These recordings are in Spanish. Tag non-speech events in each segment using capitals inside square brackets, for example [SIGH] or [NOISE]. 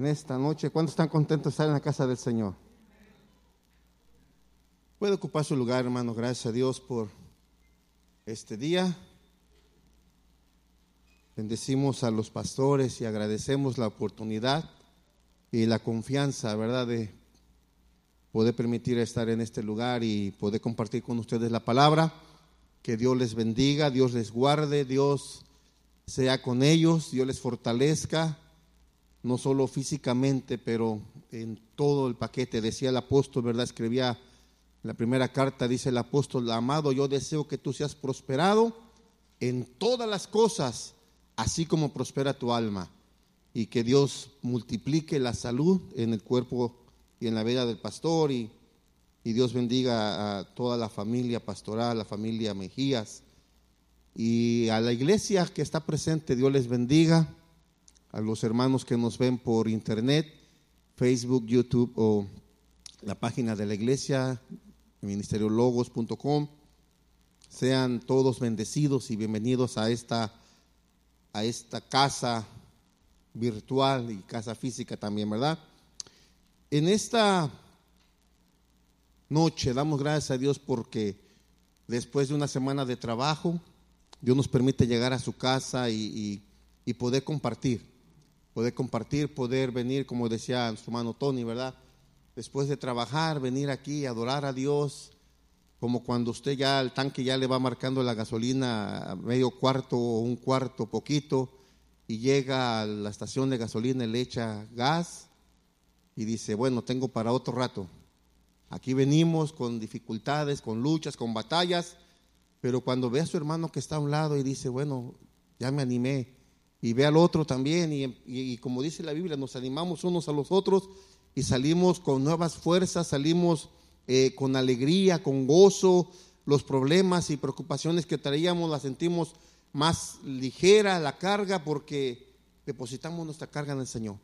en esta noche. ¿Cuántos están contentos de estar en la casa del Señor? Puede ocupar su lugar, hermano. Gracias a Dios por este día. Bendecimos a los pastores y agradecemos la oportunidad y la confianza, ¿verdad?, de poder permitir estar en este lugar y poder compartir con ustedes la palabra. Que Dios les bendiga, Dios les guarde, Dios sea con ellos, Dios les fortalezca no solo físicamente, pero en todo el paquete. Decía el apóstol, ¿verdad? Escribía la primera carta, dice el apóstol, amado, yo deseo que tú seas prosperado en todas las cosas, así como prospera tu alma, y que Dios multiplique la salud en el cuerpo y en la vida del pastor, y, y Dios bendiga a toda la familia pastoral, la familia Mejías, y a la iglesia que está presente, Dios les bendiga a los hermanos que nos ven por internet, Facebook, YouTube o la página de la iglesia, ministeriologos.com. Sean todos bendecidos y bienvenidos a esta, a esta casa virtual y casa física también, ¿verdad? En esta noche damos gracias a Dios porque después de una semana de trabajo, Dios nos permite llegar a su casa y, y poder compartir poder compartir, poder venir, como decía su hermano Tony, ¿verdad? Después de trabajar, venir aquí, adorar a Dios, como cuando usted ya el tanque ya le va marcando la gasolina medio cuarto o un cuarto poquito y llega a la estación de gasolina y le echa gas y dice, bueno, tengo para otro rato. Aquí venimos con dificultades, con luchas, con batallas, pero cuando ve a su hermano que está a un lado y dice, bueno, ya me animé, y ve al otro también y, como dice la Biblia, nos animamos unos a los otros y salimos con nuevas fuerzas, salimos eh, con alegría, con gozo, los problemas y preocupaciones que traíamos las sentimos más ligera la carga porque depositamos nuestra carga en el Señor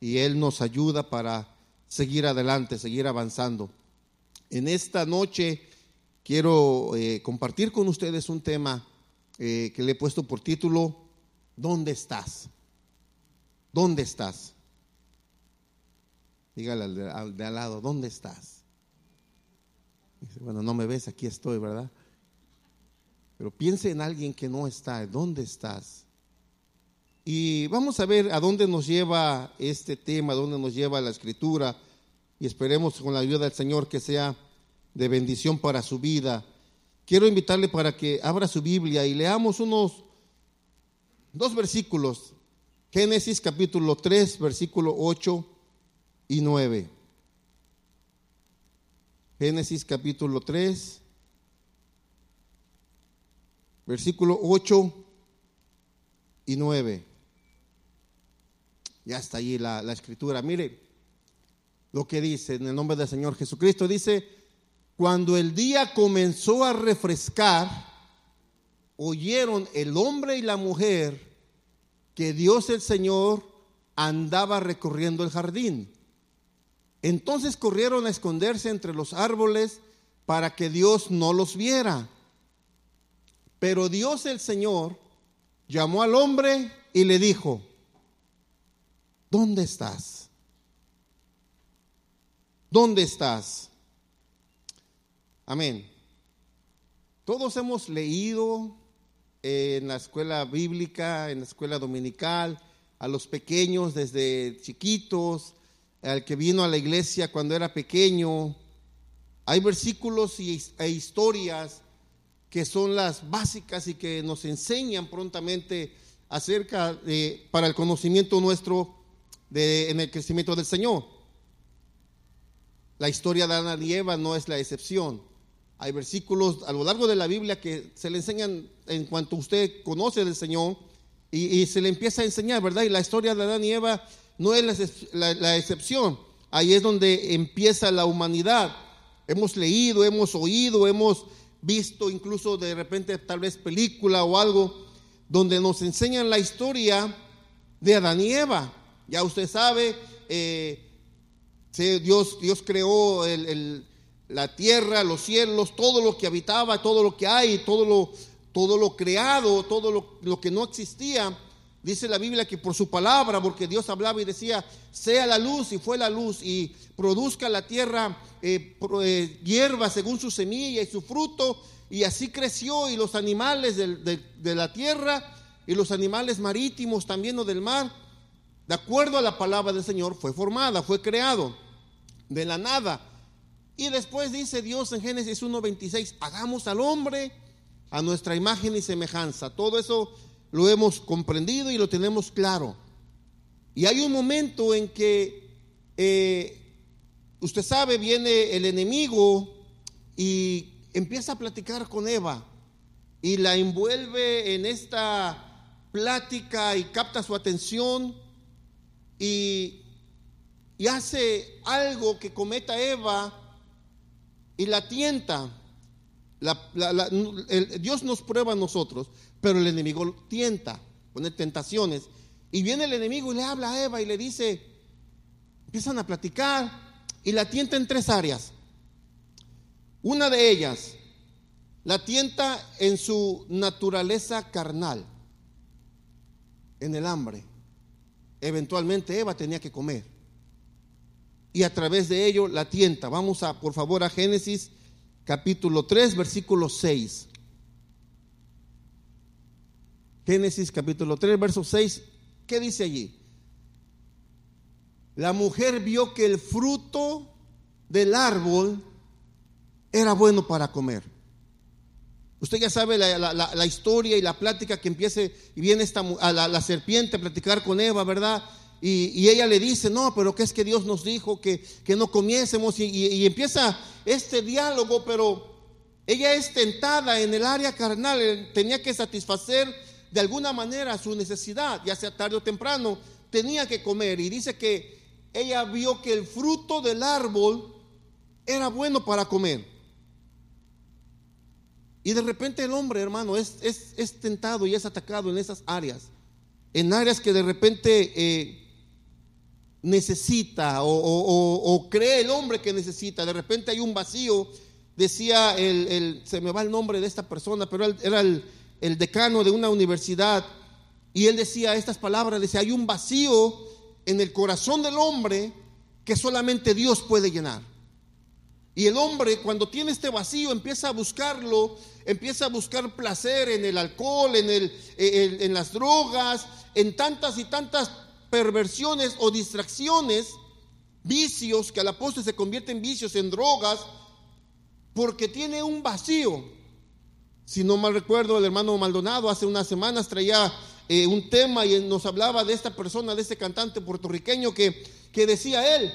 y Él nos ayuda para seguir adelante, seguir avanzando. En esta noche quiero eh, compartir con ustedes un tema eh, que le he puesto por título ¿Dónde estás? ¿Dónde estás? Dígale al de, al, lado, ¿dónde estás? Dice, bueno, no me ves, aquí estoy, ¿verdad? Pero piense en alguien que no está, ¿dónde estás? Y vamos a ver a dónde nos lleva este tema, a dónde nos lleva la escritura. Y esperemos con la ayuda del Señor que sea de bendición para su vida. Quiero invitarle para que abra su Biblia y leamos unos dos versículos, Génesis capítulo 3, versículo 8 y 9. Génesis capítulo 3, versículo 8 y 9. Ya está allí la, la, escritura. Mire lo que dice en el nombre del Señor Jesucristo. Dice, cuando el día comenzó a refrescar, oyeron el hombre y la mujer que Dios el Señor andaba recorriendo el jardín. Entonces corrieron a esconderse entre los árboles para que Dios no los viera. Pero Dios el Señor llamó al hombre y le dijo, ¿dónde estás? ¿Dónde estás? Amén. Todos hemos leído en la escuela bíblica, en la escuela dominical, a los pequeños desde chiquitos, al que vino a la iglesia cuando era pequeño. Hay versículos e historias que son las básicas y que nos enseñan prontamente acerca de, para el conocimiento nuestro de, en el crecimiento del Señor. La historia de Ana y Eva no es la excepción. Hay versículos a lo largo de la Biblia que se le enseñan en cuanto usted conoce del Señor y, se le empieza a enseñar, ¿verdad? Y la historia de Adán y Eva no es la, excepción. Ahí es donde empieza la humanidad. Hemos leído, hemos oído, hemos visto incluso de repente tal vez película o algo donde nos enseñan la historia de Adán y Eva. Ya usted sabe, eh, Dios, Dios creó el, la tierra, los cielos, todo lo que habitaba, todo lo que hay, todo lo, todo lo creado, todo lo, que no existía, Dice la Biblia que por su palabra, porque Dios hablaba y decía, sea la luz y fue la luz y produzca la tierra eh, eh, hierba según su semilla y su fruto. Y así creció y los animales de, la tierra y los animales marítimos también o del mar, de acuerdo a la palabra del Señor, fue formada, fue creado de la nada. Y después dice Dios en Génesis 1.26, hagamos al hombre a nuestra imagen y semejanza. Todo eso lo hemos comprendido y lo tenemos claro. Y hay un momento en que, eh, usted sabe, viene el enemigo y empieza a platicar con Eva y la envuelve en esta plática y capta su atención y, y hace algo que cometa Eva y la tienta. Dios nos prueba a nosotros, pero el enemigo tienta, pone tentaciones. Y viene el enemigo y le habla a Eva y le dice, empiezan a platicar y la tienta en tres áreas. Una de ellas, la tienta en su naturaleza carnal, en el hambre. Eventualmente Eva tenía que comer. Y a través de ello la tienta. Vamos a, por favor, a Génesis capítulo 3, versículo 6. Génesis capítulo 3, verso 6. ¿Qué dice allí? La mujer vio que el fruto del árbol era bueno para comer. Usted ya sabe la, historia y la plática que empiece y viene esta, a la, serpiente a platicar con Eva, ¿verdad? Y, ella le dice, no, pero ¿qué es que Dios nos dijo que, no comiésemos? Y, empieza este diálogo, pero ella es tentada en el área carnal, eh, tenía que satisfacer de alguna manera su necesidad, ya sea tarde o temprano, tenía que comer. Y dice que ella vio que el fruto del árbol era bueno para comer. Y de repente el hombre, hermano, es, es, tentado y es atacado en esas áreas, en áreas que de repente eh, necesita o, cree el hombre que necesita. De repente hay un vacío, decía el, se me va el nombre de esta persona, pero era el, el decano de una universidad y él decía estas palabras, decía, hay un vacío en el corazón del hombre que solamente Dios puede llenar. Y el hombre cuando tiene este vacío empieza a buscarlo, empieza a buscar placer en el alcohol, en, el, en las drogas, en tantas y tantas perversiones o distracciones, vicios, que al apóstol se convierte en vicios, en drogas, porque tiene un vacío. Si no mal recuerdo, el hermano Maldonado hace unas semanas traía eh, un tema y nos hablaba de esta persona, de este cantante puertorriqueño que, que decía él,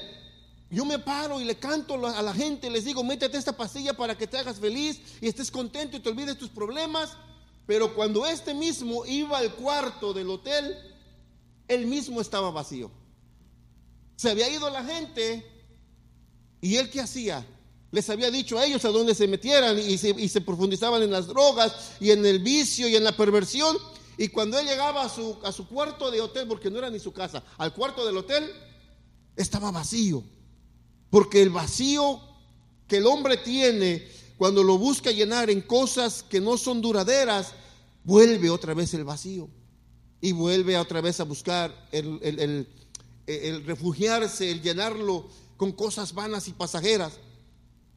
yo me paro y le canto a la gente, les digo, métete esta pastilla para que te hagas feliz y estés contento y te olvides tus problemas. Pero cuando este mismo iba al cuarto del hotel, él mismo estaba vacío. Se había ido la gente y él qué hacía? Les había dicho a ellos a dónde se metieran y se, profundizaban en las drogas y en el vicio y en la perversión. Y cuando él llegaba a su, a su cuarto de hotel, porque no era ni su casa, al cuarto del hotel, estaba vacío. Porque el vacío que el hombre tiene cuando lo busca llenar en cosas que no son duraderas, vuelve otra vez el vacío y vuelve otra vez a buscar el, refugiarse, el llenarlo con cosas vanas y pasajeras.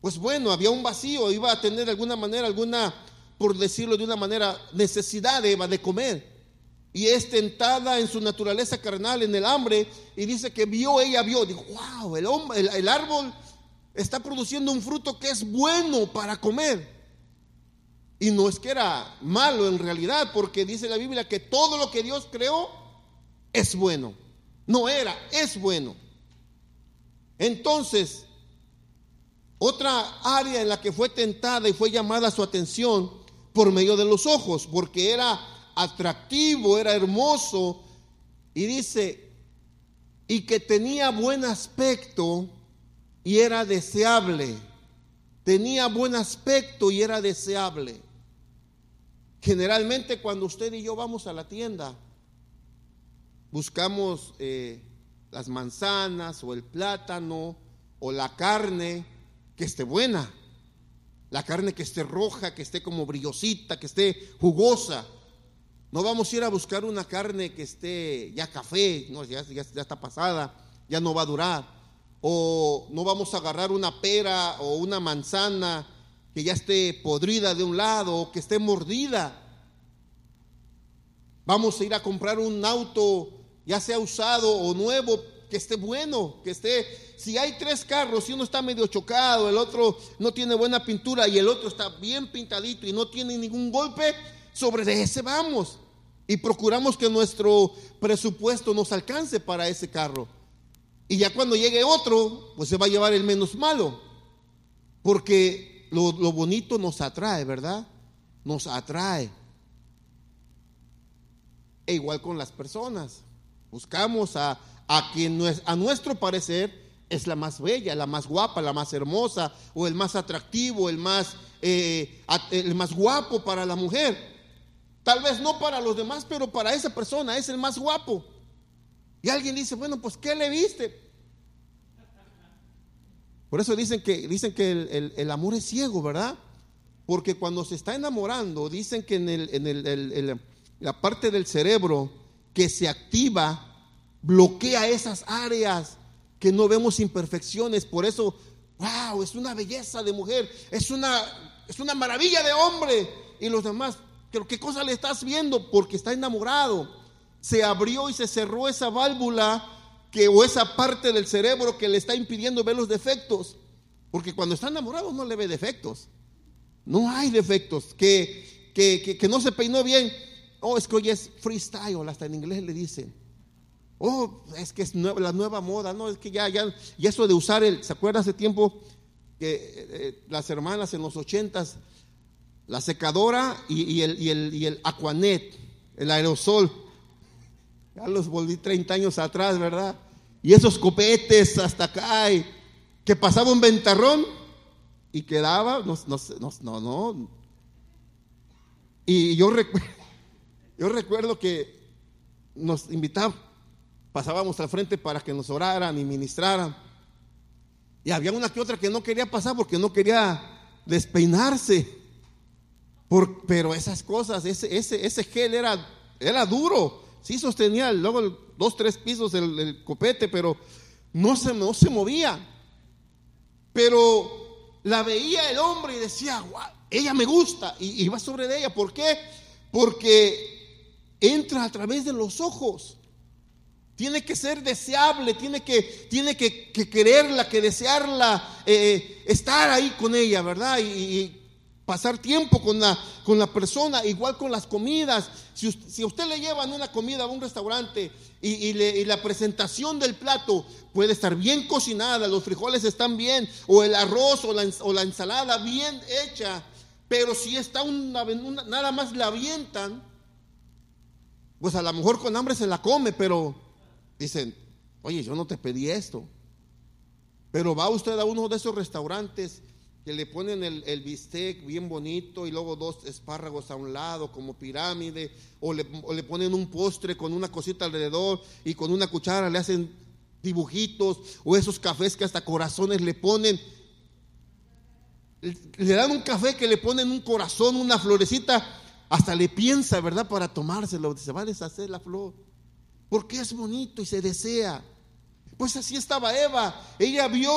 Pues bueno, había un vacío, iba a tener de alguna manera, alguna, por decirlo de una manera, necesidad de Eva de comer. Y es tentada en su naturaleza carnal, en el hambre, y dice que vio, ella vio, dijo, wow, el, hombre, el árbol está produciendo un fruto que es bueno para comer. Y no es que era malo en realidad, porque dice la Biblia que todo lo que Dios creó es bueno. No era, es bueno. Entonces, otra área en la que fue tentada y fue llamada su atención por medio de los ojos, porque era atractivo, era hermoso, y dice, y que tenía buen aspecto y era deseable. Tenía buen aspecto y era deseable. Generalmente cuando usted y yo vamos a la tienda, buscamos eh, las manzanas o el plátano o la carne que esté buena, la carne que esté roja, que esté como brillosita, que esté jugosa. No vamos a ir a buscar una carne que esté ya café, no, ya, está pasada, ya no va a durar. O no vamos a agarrar una pera o una manzana que ya esté podrida de un lado o que esté mordida. Vamos a ir a comprar un auto, ya sea usado o nuevo, que esté bueno, que esté... Si hay tres carros y uno está medio chocado, el otro no tiene buena pintura y el otro está bien pintadito y no tiene ningún golpe, sobre ese vamos. Y procuramos que nuestro presupuesto nos alcance para ese carro. Y ya cuando llegue otro, pues se va a llevar el menos malo. Porque lo, lo bonito nos atrae, ¿verdad? Nos atrae. E igual con las personas. Buscamos a, a quien a nuestro parecer es la más bella, la más guapa, la más hermosa, o el más atractivo, el más, eh, el más guapo para la mujer. Tal vez no para los demás, pero para esa persona es el más guapo. Y alguien dice, bueno, pues ¿qué le viste? Por eso dicen que, dicen que el, el, amor es ciego, ¿verdad? Porque cuando se está enamorando, dicen que en, el, en la parte del cerebro que se activa bloquea esas áreas que no vemos imperfecciones. Por eso, wow, es una belleza de mujer, es una, es una maravilla de hombre. Y los demás, ¿qué cosa le estás viendo? Porque está enamorado. Se abrió y se cerró esa válvula que, o esa parte del cerebro que le está impidiendo ver los defectos. Porque cuando está enamorado no le ve defectos. No hay defectos. Que, que, que, no se peinó bien. Oh, es que hoy es freestyle, hasta en inglés le dicen. Oh, es que es la nueva moda, no, es que ya, ya, y eso de usar el, ¿se acuerda hace tiempo que eh, eh, las hermanas en los ochentas, la secadora y, el, y, el, y el Aquanet, el aerosol, ya los volví 30 años atrás, ¿verdad? Y esos copetes hasta acá, que pasaba un ventarrón y quedaba, no, no, no, no. Y yo, [LAUGHS] yo recuerdo que nos invitaban pasábamos al frente para que nos oraran y ministraran. Y había una que otra que no quería pasar porque no quería despeinarse. Por, pero esas cosas, ese, ese, ese gel era, era duro. Sí sostenía luego dos, tres pisos del, copete, pero no se, no se movía. Pero la veía el hombre y decía, ella me gusta. Y iba sobre ella. ¿Por qué? Porque entra a través de los ojos. Tiene que ser deseable, tiene que, tiene que, quererla, que desearla, eh, estar ahí con ella, ¿verdad? Y, pasar tiempo con la, con la persona, igual con las comidas. Si, usted, usted le llevan una comida a un restaurante y, la presentación del plato puede estar bien cocinada, los frijoles están bien, o el arroz o la, o la ensalada bien hecha, pero si está una, nada más la avientan, pues a lo mejor con hambre se la come, pero Dicen, oye, yo no te pedí esto. Pero va usted a uno de esos restaurantes le ponen el, bistec bien bonito y luego dos espárragos a un lado como pirámide, o le, ponen un postre con una cosita alrededor y con una cuchara le hacen dibujitos, o esos cafés que hasta corazones le ponen. Le dan un café que le ponen un corazón, una florecita, hasta le piensa, ¿verdad? Para tomárselo, se va a deshacer la flor porque es bonito y se desea. Pues así estaba Eva. Ella vio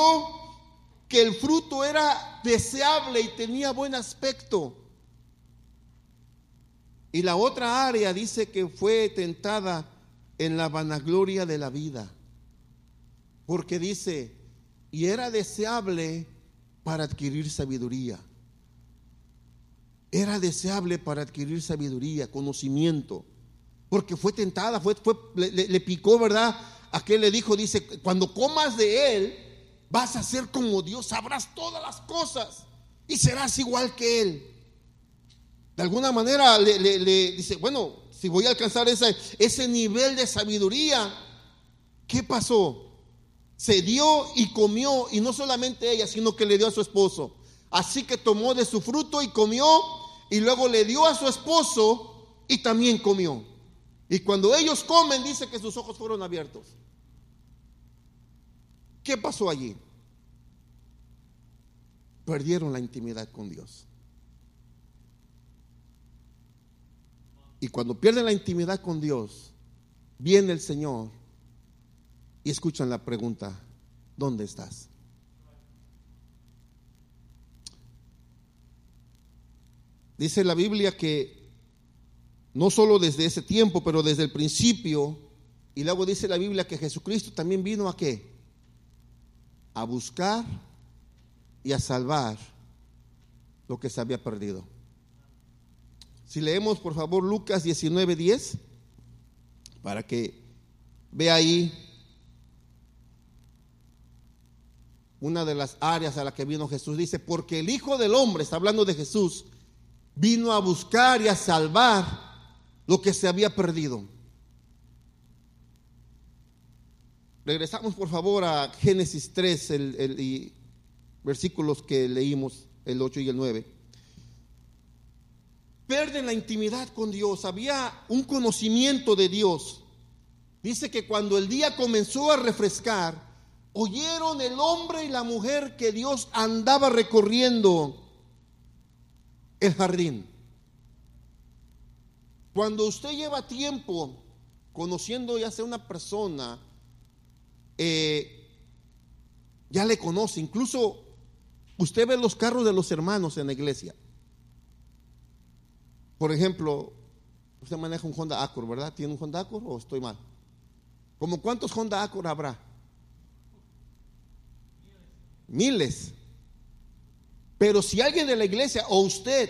que el fruto era deseable y tenía buen aspecto. Y la otra área dice que fue tentada en la vanagloria de la vida. Porque dice, y era deseable para adquirir sabiduría. Era deseable para adquirir sabiduría, conocimiento porque fue tentada, fue, le, picó, ¿verdad? Aquel le dijo, dice, cuando comas de él, vas a ser como Dios, sabrás todas las cosas y serás igual que él. De alguna manera le, dice, bueno, si voy a alcanzar ese, ese nivel de sabiduría, ¿qué pasó? Se dio y comió, y no solamente ella, sino que le dio a su esposo. Así que tomó de su fruto y comió, y luego le dio a su esposo y también comió. Y cuando ellos comen, dice que sus ojos fueron abiertos. ¿Qué pasó allí? Perdieron la intimidad con Dios. Y cuando pierden la intimidad con Dios, viene el Señor y escuchan la pregunta, ¿dónde estás? Dice la Biblia que no solo desde ese tiempo, pero desde el principio, y luego dice la Biblia que Jesucristo también vino a qué? A buscar y a salvar lo que se había perdido. Si leemos por favor Lucas 19:10, para que vea ahí una de las áreas a la que vino Jesús. Dice, porque el Hijo del Hombre, está hablando de Jesús, vino a buscar y a salvar lo que se había perdido. Regresamos por favor a Génesis 3, el, y versículos que leímos, el 8 y el 9. Pierden la intimidad con Dios, había un conocimiento de Dios. Dice que cuando el día comenzó a refrescar, oyeron el hombre y la mujer que Dios andaba recorriendo el jardín. Cuando usted lleva tiempo conociendo ya sea una persona, eh, ya le conoce, incluso usted ve los carros de los hermanos en la iglesia. Por ejemplo, usted maneja un Honda Accord, ¿verdad? ¿Tiene un Honda Accord o estoy mal? ¿Como cuántos Honda Accord habrá? Miles. Pero si alguien de la iglesia o usted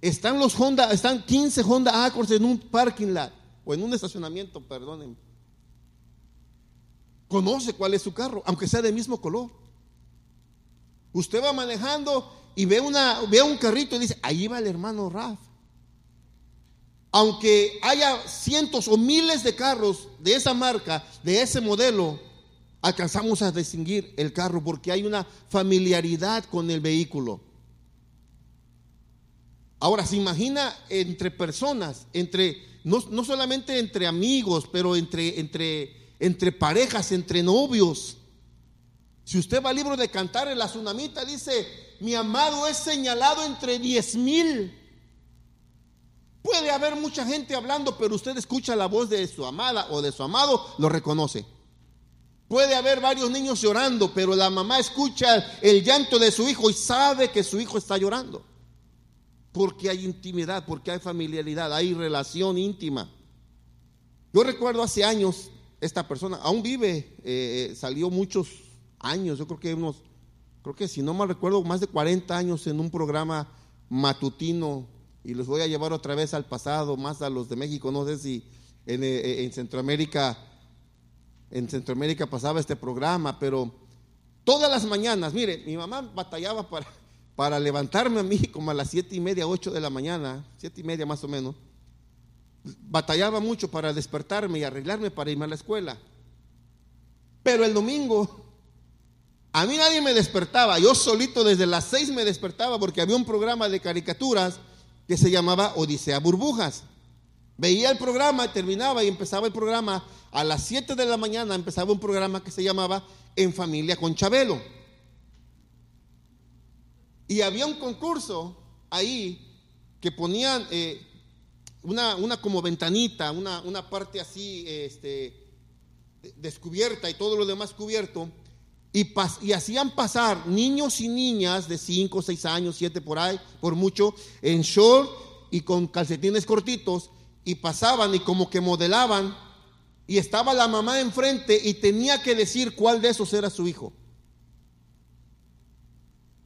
están los Honda, están 15 Honda Accords en un parking lot o en un estacionamiento, perdonen. Conoce cuál es su carro, aunque sea del mismo color. Usted va manejando y ve, una, ve un carrito y dice, ahí va el hermano Raf. Aunque haya cientos o miles de carros de esa marca, de ese modelo, alcanzamos a distinguir el carro porque hay una familiaridad con el vehículo. Ahora, se imagina entre personas, entre, no, solamente entre amigos, pero entre, entre, entre parejas, entre novios. Si usted va al libro de cantar, en la tsunamita dice, mi amado es señalado entre diez mil. Puede haber mucha gente hablando, pero usted escucha la voz de su amada o de su amado, lo reconoce. Puede haber varios niños llorando, pero la mamá escucha el llanto de su hijo y sabe que su hijo está llorando. Porque hay intimidad, porque hay familiaridad, hay relación íntima. Yo recuerdo hace años, esta persona aún vive, eh, eh, salió muchos años, yo creo que unos, creo que si no mal recuerdo, más de 40 años en un programa matutino, y los voy a llevar otra vez al pasado, más a los de México, no sé si en, eh, en Centroamérica, en Centroamérica pasaba este programa, pero todas las mañanas, mire, mi mamá batallaba para para levantarme a mí como a las siete y media, ocho de la mañana, siete y media más o menos, batallaba mucho para despertarme y arreglarme para irme a la escuela. Pero el domingo, a mí nadie me despertaba, yo solito desde las seis me despertaba porque había un programa de caricaturas que se llamaba Odisea Burbujas. Veía el programa, terminaba y empezaba el programa. A las siete de la mañana empezaba un programa que se llamaba En Familia con Chabelo. Y había un concurso ahí que ponían eh, una, una, como ventanita, una, una parte así este, descubierta y todo lo demás cubierto. Y, y, hacían pasar niños y niñas de 5, 6 años, 7 por ahí, por mucho, en short y con calcetines cortitos, y pasaban y como que modelaban, y estaba la mamá enfrente y tenía que decir cuál de esos era su hijo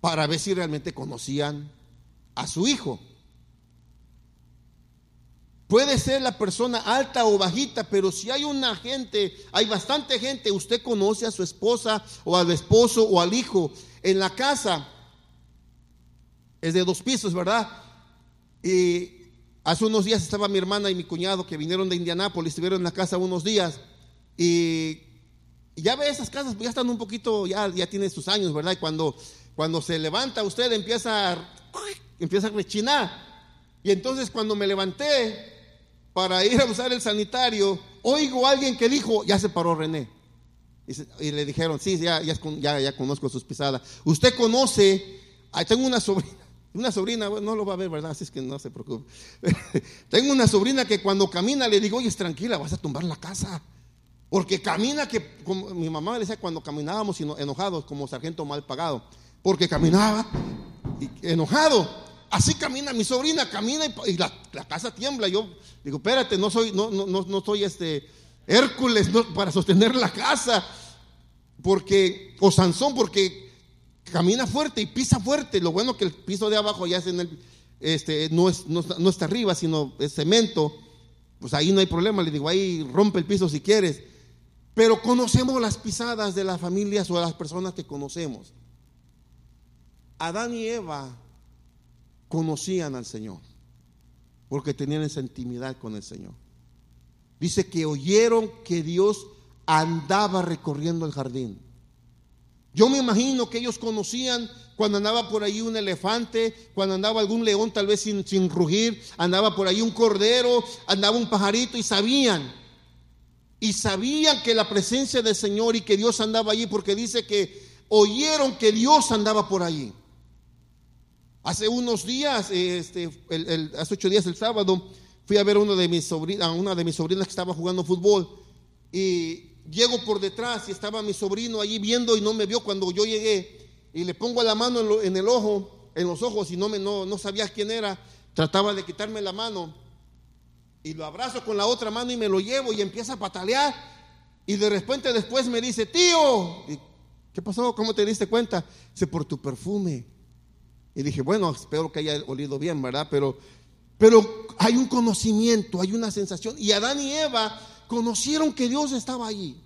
para ver si realmente conocían a su hijo. Puede ser la persona alta o bajita, pero si hay una gente, hay bastante gente, usted conoce a su esposa o al esposo o al hijo en la casa. Es de dos pisos, ¿verdad? Y hace unos días estaba mi hermana y mi cuñado que vinieron de Indianápolis, estuvieron en la casa unos días y ya ve esas casas, ya están un poquito, ya, ya tienen sus años, ¿verdad? Y cuando cuando se levanta usted empieza a, empieza a rechinar. Y entonces cuando me levanté para ir a usar el sanitario, oigo a alguien que dijo, ya se paró René. Y, le dijeron, sí, ya, conozco sus pisadas. Usted conoce, tengo una sobrina, [LAUGHS] Una sobrina, no lo va a ver, ¿verdad? Así es que no se preocupe. [LAUGHS] Tengo una sobrina que cuando camina le digo, oye, tranquila, vas a tumbar la casa. Porque camina que, como mi mamá me decía cuando caminábamos enojados como sargento mal pagado, porque caminaba enojado. Así camina mi sobrina, camina y, la, casa tiembla. Yo digo, espérate, no soy, no, no, no este Hércules para sostener la casa. Porque, o Sansón, porque camina fuerte y pisa fuerte. Lo bueno que el piso de abajo ya es en el, este, no, es, no, no está arriba, sino es cemento. Pues ahí no hay problema. Le digo, ahí rompe el piso si quieres. Pero conocemos las pisadas de las familias o de las personas que conocemos. Adán y Eva conocían al Señor, porque tenían esa intimidad con el Señor. Dice que oyeron que Dios andaba recorriendo el jardín. Yo me imagino que ellos conocían cuando andaba por ahí un elefante, cuando andaba algún león tal vez sin, rugir, andaba por ahí un cordero, andaba un pajarito y sabían. Y sabían que la presencia del Señor y que Dios andaba allí porque dice que oyeron que Dios andaba por allí. Hace unos días, este, hace ocho días el sábado, fui a ver uno de mis sobrinas, a una de mis sobrinas que estaba jugando fútbol y llego por detrás y estaba mi sobrino allí viendo y no me vio cuando yo llegué y le pongo la mano en, el ojo, en los ojos y no, me, no, no sabía quién era, trataba de quitarme la mano y lo abrazo con la otra mano y me lo llevo y empieza a patalear y de repente después me dice, tío, ¿qué pasó? ¿Cómo te diste cuenta? Dice, por tu perfume. Y dije, bueno, espero que haya olido bien, ¿verdad? Pero, pero hay un conocimiento, hay una sensación. Y Adán y Eva conocieron que Dios estaba allí.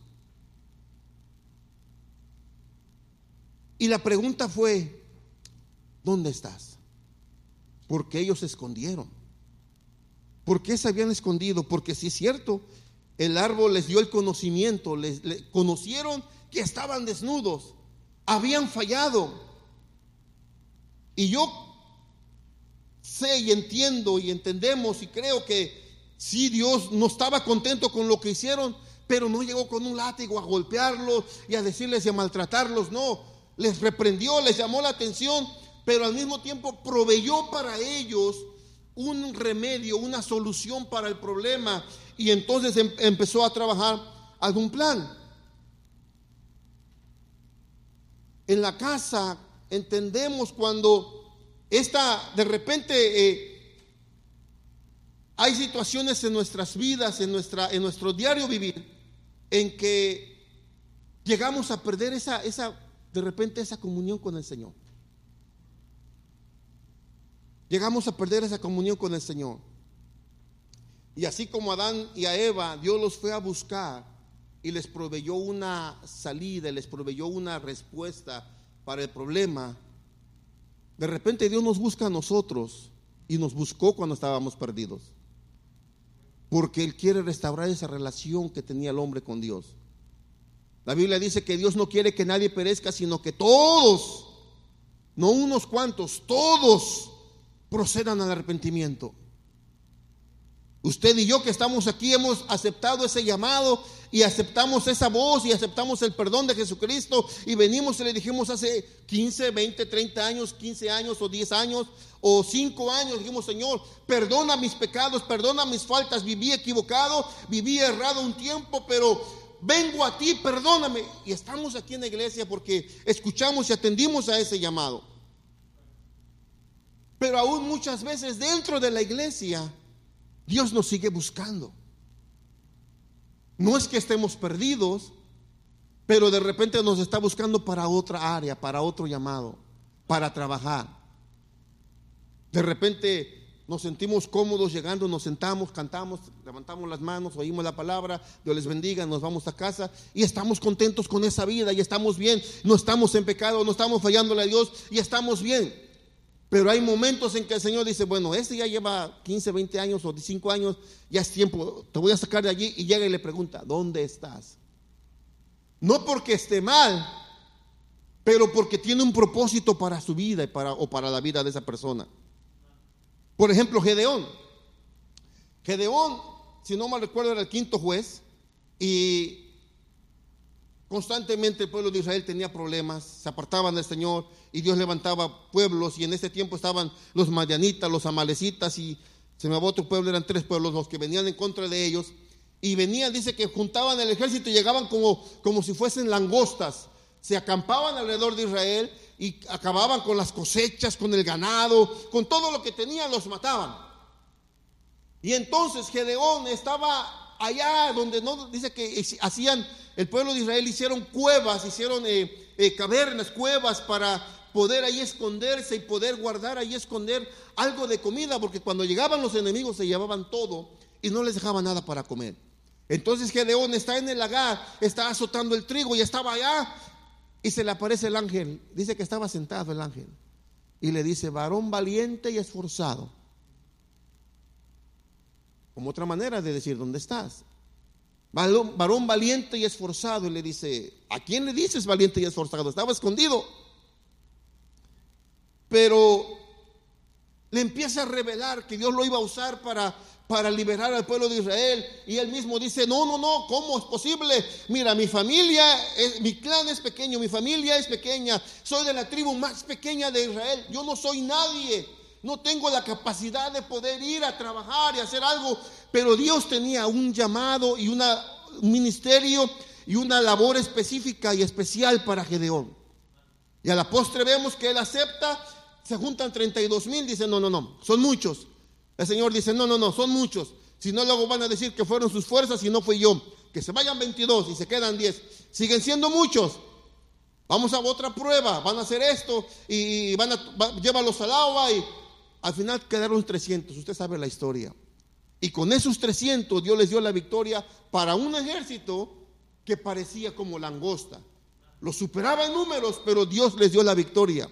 Y la pregunta fue, ¿dónde estás? Porque ellos se escondieron. ¿Por qué se habían escondido? Porque si es cierto, el árbol les dio el conocimiento, les conocieron que estaban desnudos, habían fallado y yo sé y entiendo y entendemos y creo que sí Dios no estaba contento con lo que hicieron, pero no llegó con un látigo a golpearlos y a decirles y a maltratarlos, no, les reprendió, les llamó la atención, pero al mismo tiempo proveyó para ellos un remedio, una solución para el problema y entonces em, empezó a trabajar algún plan. En la casa entendemos cuando esta, de repente, eh, hay situaciones en nuestras vidas, en, nuestra, en nuestro diario vivir, en que llegamos a perder esa, esa, de repente, esa comunión con el Señor. Llegamos a perder esa comunión con el Señor. Y así como Adán y a Eva, Dios los fue a buscar y les proveyó una salida, les proveyó una respuesta para el problema, de repente Dios nos busca a nosotros y nos buscó cuando estábamos perdidos. Porque Él quiere restaurar esa relación que tenía el hombre con Dios. La Biblia dice que Dios no quiere que nadie perezca, sino que todos, no unos cuantos, todos procedan al arrepentimiento. Usted y yo que estamos aquí hemos aceptado ese llamado y aceptamos esa voz y aceptamos el perdón de Jesucristo y venimos y le dijimos hace 15, 20, 30 años, 15 años o 10 años o 5 años, dijimos Señor, perdona mis pecados, perdona mis faltas, viví equivocado, viví errado un tiempo, pero vengo a ti, perdóname. Y estamos aquí en la iglesia porque escuchamos y atendimos a ese llamado. Pero aún muchas veces dentro de la iglesia Dios nos sigue buscando. No es que estemos perdidos, pero de repente nos está buscando para otra área, para otro llamado, para trabajar. De repente nos sentimos cómodos llegando, nos sentamos, cantamos, levantamos las manos, oímos la palabra, Dios les bendiga, nos vamos a casa y estamos contentos con esa vida y estamos bien, no estamos en pecado, no estamos fallándole a Dios y estamos bien. Pero hay momentos en que el Señor dice, bueno, este ya lleva 15, 20 años o 5 años, ya es tiempo, te voy a sacar de allí y llega y le pregunta, ¿dónde estás? No porque esté mal, pero porque tiene un propósito para su vida y para, o para la vida de esa persona. Por ejemplo, Gedeón. Gedeón, si no mal recuerdo, era el quinto juez y Constantemente el pueblo de Israel tenía problemas, se apartaban del Señor y Dios levantaba pueblos y en ese tiempo estaban los madianitas, los amalecitas y se me va otro pueblo, eran tres pueblos los que venían en contra de ellos y venían, dice que juntaban el ejército y llegaban como, como si fuesen langostas, se acampaban alrededor de Israel y acababan con las cosechas, con el ganado, con todo lo que tenían, los mataban. Y entonces Gedeón estaba allá donde no dice que hacían el pueblo de Israel hicieron cuevas, hicieron eh, eh, cavernas, cuevas para poder ahí esconderse y poder guardar ahí esconder algo de comida, porque cuando llegaban los enemigos se llevaban todo y no les dejaban nada para comer. Entonces Gedeón está en el lagar, está azotando el trigo y estaba allá y se le aparece el ángel. Dice que estaba sentado el ángel y le dice, varón valiente y esforzado. Como otra manera de decir, ¿dónde estás? varón, valiente y esforzado. Y le dice, ¿a quién le dices valiente y esforzado? Estaba escondido. Pero le empieza a revelar que Dios lo iba a usar para, para liberar al pueblo de Israel. Y él mismo dice, no, no, no, ¿cómo es posible? Mira, mi familia, mi clan es pequeño, mi familia es pequeña, soy de la tribu más pequeña de Israel, yo no soy nadie. No tengo la capacidad de poder ir a trabajar y hacer algo, pero Dios tenía un llamado y un ministerio y una labor específica y especial para Gedeón. Y a la postre vemos que él acepta, se juntan 32 mil, dice, no, no, no, son muchos. El Señor dice, no, no, no, son muchos. Si no, luego van a decir que fueron sus fuerzas y no fui yo. Que se vayan 22 y se quedan 10. Siguen siendo muchos. Vamos a otra prueba, van a hacer esto y van a llévalos al agua y al final quedaron 300, usted sabe la historia. Y con esos 300 Dios les dio la victoria para un ejército que parecía como langosta. Lo superaba en números, pero Dios les dio la victoria.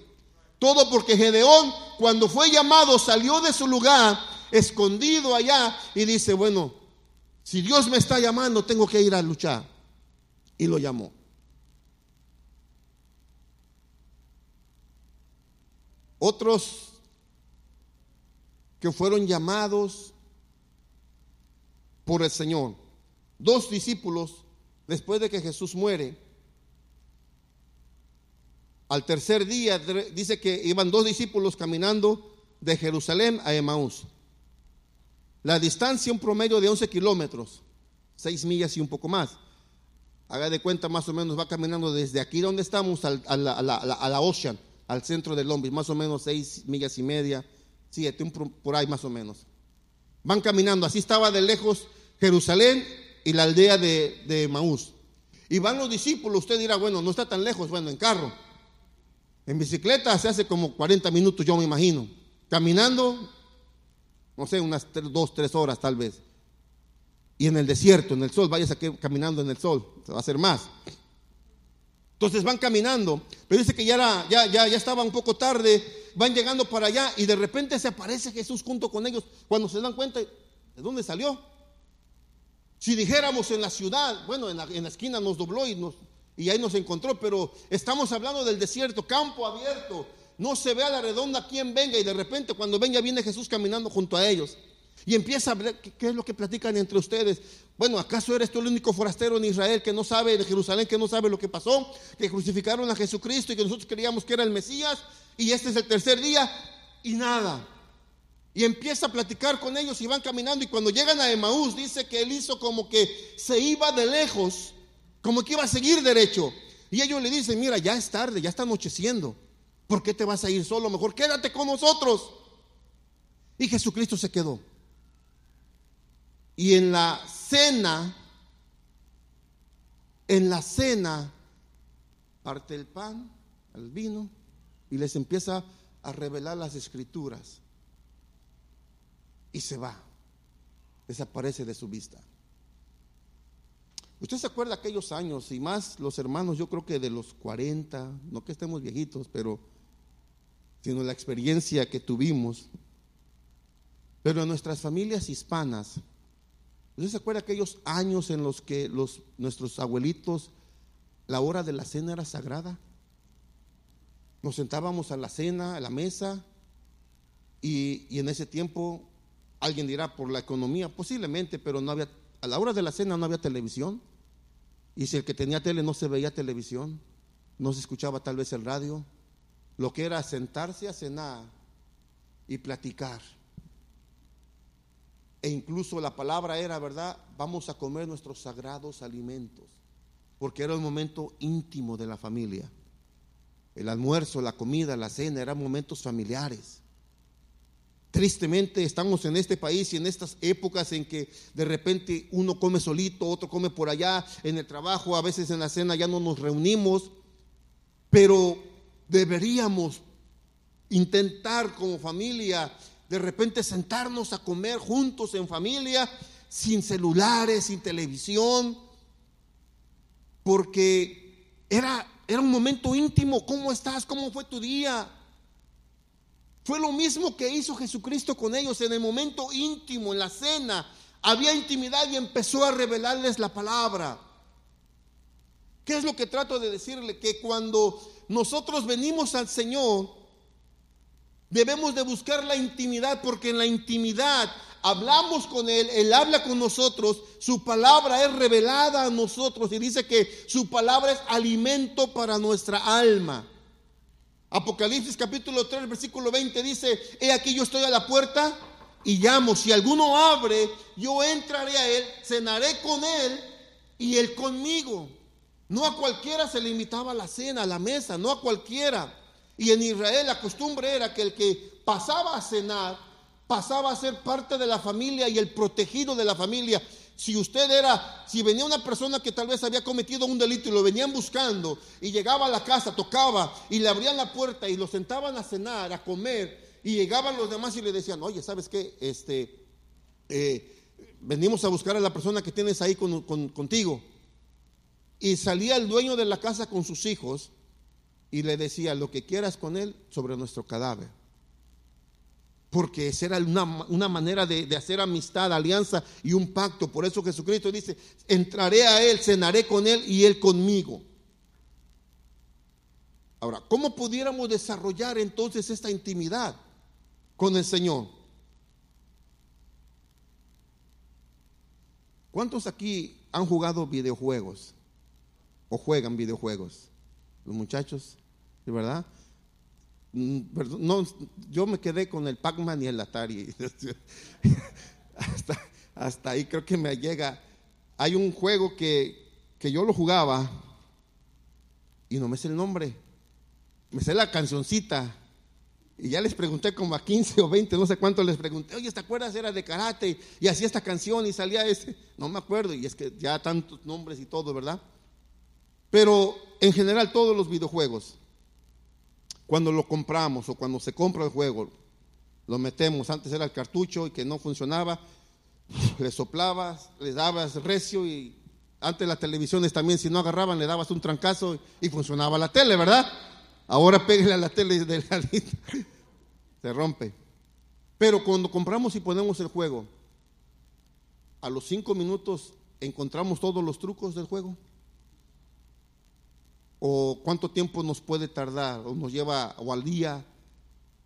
Todo porque Gedeón, cuando fue llamado, salió de su lugar, escondido allá, y dice, bueno, si Dios me está llamando, tengo que ir a luchar. Y lo llamó. Otros que fueron llamados por el Señor. Dos discípulos, después de que Jesús muere, al tercer día dice que iban dos discípulos caminando de Jerusalén a Emaús. La distancia, un promedio de 11 kilómetros, 6 millas y un poco más. Haga de cuenta, más o menos, va caminando desde aquí donde estamos a, la, Ocean, al centro del Lombis, más o menos 6 millas y media, Siete, por ahí más o menos. Van caminando, así estaba de lejos Jerusalén y la aldea de, de Maús. Y van los discípulos, usted dirá, bueno, no está tan lejos, bueno, en carro. En bicicleta se hace como 40 minutos, yo me imagino. Caminando, no sé, unas dos, tres horas tal vez. Y en el desierto, en el sol, vayas aquí caminando en el sol, se va a hacer más. Entonces van caminando, pero dice que ya, era, ya, ya, ya estaba un poco tarde, van llegando para allá y de repente se aparece Jesús junto con ellos. Cuando se dan cuenta, ¿de dónde salió? Si dijéramos en la ciudad, bueno, en la, en la esquina nos dobló y, nos, y ahí nos encontró, pero estamos hablando del desierto, campo abierto. No se ve a la redonda quién venga y de repente cuando venga viene Jesús caminando junto a ellos. Y empieza a ver qué es lo que platican entre ustedes. Bueno, ¿acaso eres tú el único forastero en Israel que no sabe, de Jerusalén, que no sabe lo que pasó? Que crucificaron a Jesucristo y que nosotros creíamos que era el Mesías y este es el tercer día y nada. Y empieza a platicar con ellos y van caminando y cuando llegan a Emaús dice que él hizo como que se iba de lejos, como que iba a seguir derecho. Y ellos le dicen, mira, ya es tarde, ya está anocheciendo. ¿Por qué te vas a ir solo? Mejor quédate con nosotros. Y Jesucristo se quedó. Y en la cena, en la cena, parte el pan, el vino, y les empieza a revelar las escrituras. Y se va, desaparece de su vista. Usted se acuerda aquellos años, y más los hermanos, yo creo que de los 40, no que estemos viejitos, pero sino la experiencia que tuvimos. Pero en nuestras familias hispanas, ¿Usted se acuerda aquellos años en los que los, nuestros abuelitos, la hora de la cena era sagrada? Nos sentábamos a la cena, a la mesa, y, y, en ese tiempo, alguien dirá por la economía, posiblemente, pero no había, a la hora de la cena no había televisión. Y si el que tenía tele no se veía televisión, no se escuchaba tal vez el radio, lo que era sentarse a cenar y platicar. E incluso la palabra era, ¿verdad? Vamos a comer nuestros sagrados alimentos, porque era un momento íntimo de la familia. El almuerzo, la comida, la cena eran momentos familiares. Tristemente estamos en este país y en estas épocas en que de repente uno come solito, otro come por allá, en el trabajo, a veces en la cena ya no nos reunimos, pero deberíamos intentar como familia de repente sentarnos a comer juntos en familia, sin celulares, sin televisión, porque era, era un momento íntimo. ¿Cómo estás? ¿Cómo fue tu día? Fue lo mismo que hizo Jesucristo con ellos en el momento íntimo, en la cena. Había intimidad y empezó a revelarles la palabra. ¿Qué es lo que trato de decirle? Que cuando nosotros venimos al Señor, Debemos de buscar la intimidad porque en la intimidad hablamos con Él, Él habla con nosotros, su palabra es revelada a nosotros y dice que su palabra es alimento para nuestra alma. Apocalipsis capítulo 3, versículo 20 dice, he aquí yo estoy a la puerta y llamo, si alguno abre, yo entraré a Él, cenaré con Él y Él conmigo. No a cualquiera se le invitaba a la cena, a la mesa, no a cualquiera. Y en Israel la costumbre era que el que pasaba a cenar pasaba a ser parte de la familia y el protegido de la familia. Si usted era, si venía una persona que tal vez había cometido un delito y lo venían buscando y llegaba a la casa, tocaba y le abrían la puerta y lo sentaban a cenar, a comer y llegaban los demás y le decían, oye, ¿sabes qué? Este, eh, venimos a buscar a la persona que tienes ahí contigo. Y salía el dueño de la casa con sus hijos y le decía, lo que quieras con él sobre nuestro cadáver. Porque esa era una, manera de, de, hacer amistad, alianza y un pacto. Por eso Jesucristo dice, entraré a Él, cenaré con Él y Él conmigo. Ahora, ¿cómo pudiéramos desarrollar entonces esta intimidad con el Señor? ¿Cuántos aquí han jugado videojuegos o juegan videojuegos? Los muchachos, ¿de verdad? Mm, no, yo me quedé con el Pac-Man y el Atari. [LAUGHS] hasta, hasta, ahí creo que me llega. Hay un juego que, que yo lo jugaba y no me sé el nombre. Me sé la cancioncita. Y ya les pregunté como a 15 o 20, no sé cuánto les pregunté, oye, ¿te acuerdas? Era de karate y hacía esta canción y salía ese. No me acuerdo, y es que ya tantos nombres y todo, ¿verdad? Pero en general todos los videojuegos, cuando lo compramos o cuando se compra el juego, lo metemos, antes era el cartucho y que no funcionaba, le soplabas, le dabas recio y antes las televisiones también si no agarraban le dabas un trancazo y funcionaba la tele, ¿verdad? Ahora pégale a la tele de la [LAUGHS] se rompe. Pero cuando compramos y ponemos el juego, a los cinco minutos encontramos todos los trucos del juego o cuánto tiempo nos puede tardar o nos lleva o al día.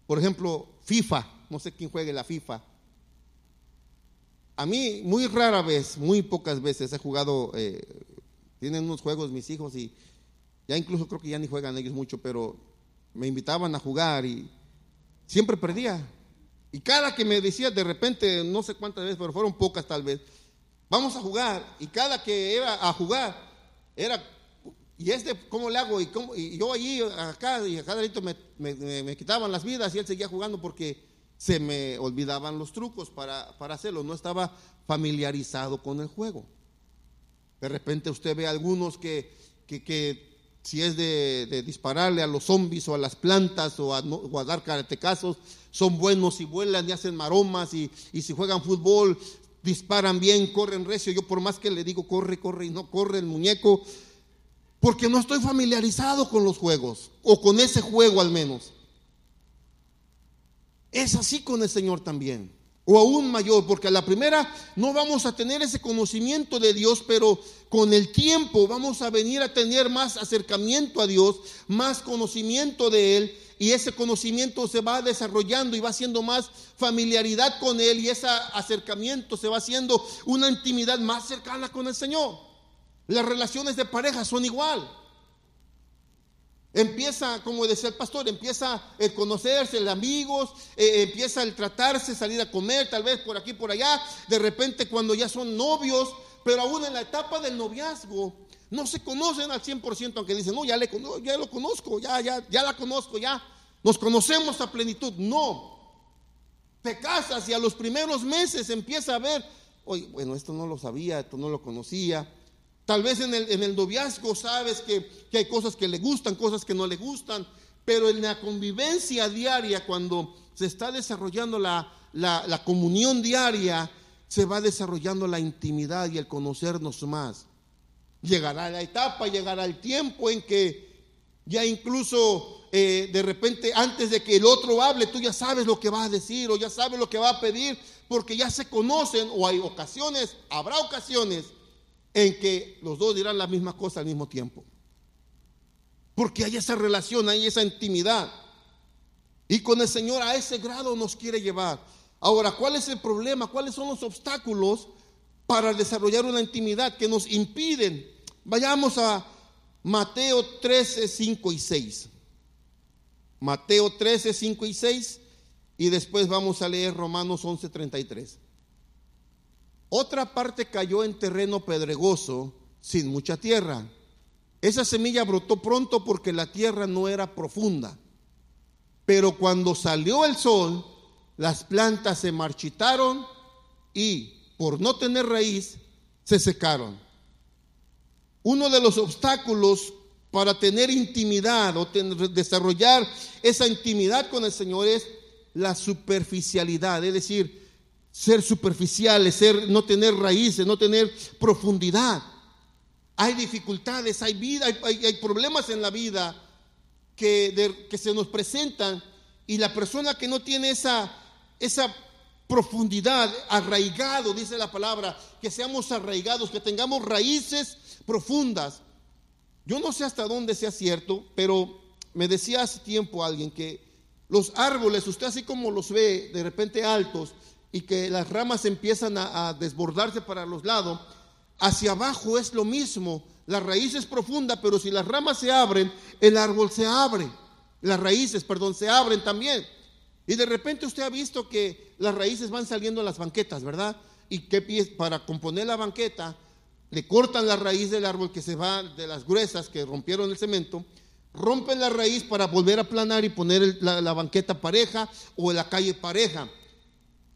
Por ejemplo, FIFA, no sé quién juegue la FIFA. A mí muy rara vez, muy pocas veces he jugado, eh, tienen unos juegos mis hijos y ya incluso creo que ya ni juegan ellos mucho, pero me invitaban a jugar y siempre perdía. Y cada que me decía de repente, no sé cuántas veces, pero fueron pocas tal vez, vamos a jugar. Y cada que iba a jugar, era y este, ¿cómo le hago? Y, cómo, y yo allí, acá, y a cada me, me, quitaban las vidas y él seguía jugando porque se me olvidaban los trucos para, para hacerlo. No estaba familiarizado con el juego. De repente usted ve algunos que, que, que si es de, dispararle a los zombies o a las plantas o a, o a dar caratecazos, son buenos y vuelan y hacen maromas y, y si juegan fútbol disparan bien, corren recio. Yo por más que le digo corre, corre y no corre el muñeco, porque no estoy familiarizado con los juegos, o con ese juego al menos. Es así con el Señor también, o aún mayor, porque a la primera no vamos a tener ese conocimiento de Dios, pero con el tiempo vamos a venir a tener más acercamiento a Dios, más conocimiento de Él, y ese conocimiento se va desarrollando y va haciendo más familiaridad con Él, y ese acercamiento se va haciendo una intimidad más cercana con el Señor. Las relaciones de pareja son igual. Empieza, como decía el pastor, empieza el conocerse, el amigos, eh, empieza el tratarse, salir a comer, tal vez por aquí, por allá. De repente cuando ya son novios, pero aún en la etapa del noviazgo, no se conocen al 100%, aunque dicen, no, ya, le, ya lo conozco, ya, ya, ya la conozco, ya. Nos conocemos a plenitud. No. Te casas y a los primeros meses empieza a ver, oye, bueno, esto no lo sabía, esto no lo conocía Tal vez en el, en el noviazgo sabes que, hay cosas que le gustan, cosas que no le gustan, pero en la convivencia diaria, cuando se está desarrollando la, la comunión diaria, se va desarrollando la intimidad y el conocernos más. Llegará la etapa, llegará el tiempo en que ya incluso eh, de repente antes de que el otro hable, tú ya sabes lo que va a decir o ya sabes lo que va a pedir, porque ya se conocen o hay ocasiones, habrá ocasiones en que los dos dirán la misma cosa al mismo tiempo. Porque hay esa relación, hay esa intimidad. Y con el Señor a ese grado nos quiere llevar. Ahora, ¿cuál es el problema? ¿Cuáles son los obstáculos para desarrollar una intimidad que nos impiden? Vayamos a Mateo 13, 5 y 6. Mateo 13, 5 y 6. Y después vamos a leer Romanos 11, 33. Otra parte cayó en terreno pedregoso, sin mucha tierra. Esa semilla brotó pronto porque la tierra no era profunda. Pero cuando salió el sol, las plantas se marchitaron y, por no tener raíz, se secaron. Uno de los obstáculos para tener intimidad o desarrollar esa intimidad con el Señor es la superficialidad, es decir, ser superficiales, ser, no tener raíces, no tener profundidad. Hay dificultades, hay vida, hay, problemas en la vida que, que, se nos presentan y la persona que no tiene esa, esa profundidad, arraigado, dice la palabra, que seamos arraigados, que tengamos raíces profundas. Yo no sé hasta dónde sea cierto, pero me decía hace tiempo alguien que los árboles, usted así como los ve de repente altos, y que las ramas empiezan a, desbordarse para los lados, hacia abajo es lo mismo. La raíz es profunda, pero si las ramas se abren, el árbol se abre. Las raíces, perdón, se abren también. Y de repente usted ha visto que las raíces van saliendo en las banquetas, ¿verdad? Y que para componer la banqueta, le cortan la raíz del árbol que se va de las gruesas que rompieron el cemento, rompen la raíz para volver a planar y poner la, la banqueta pareja o la calle pareja.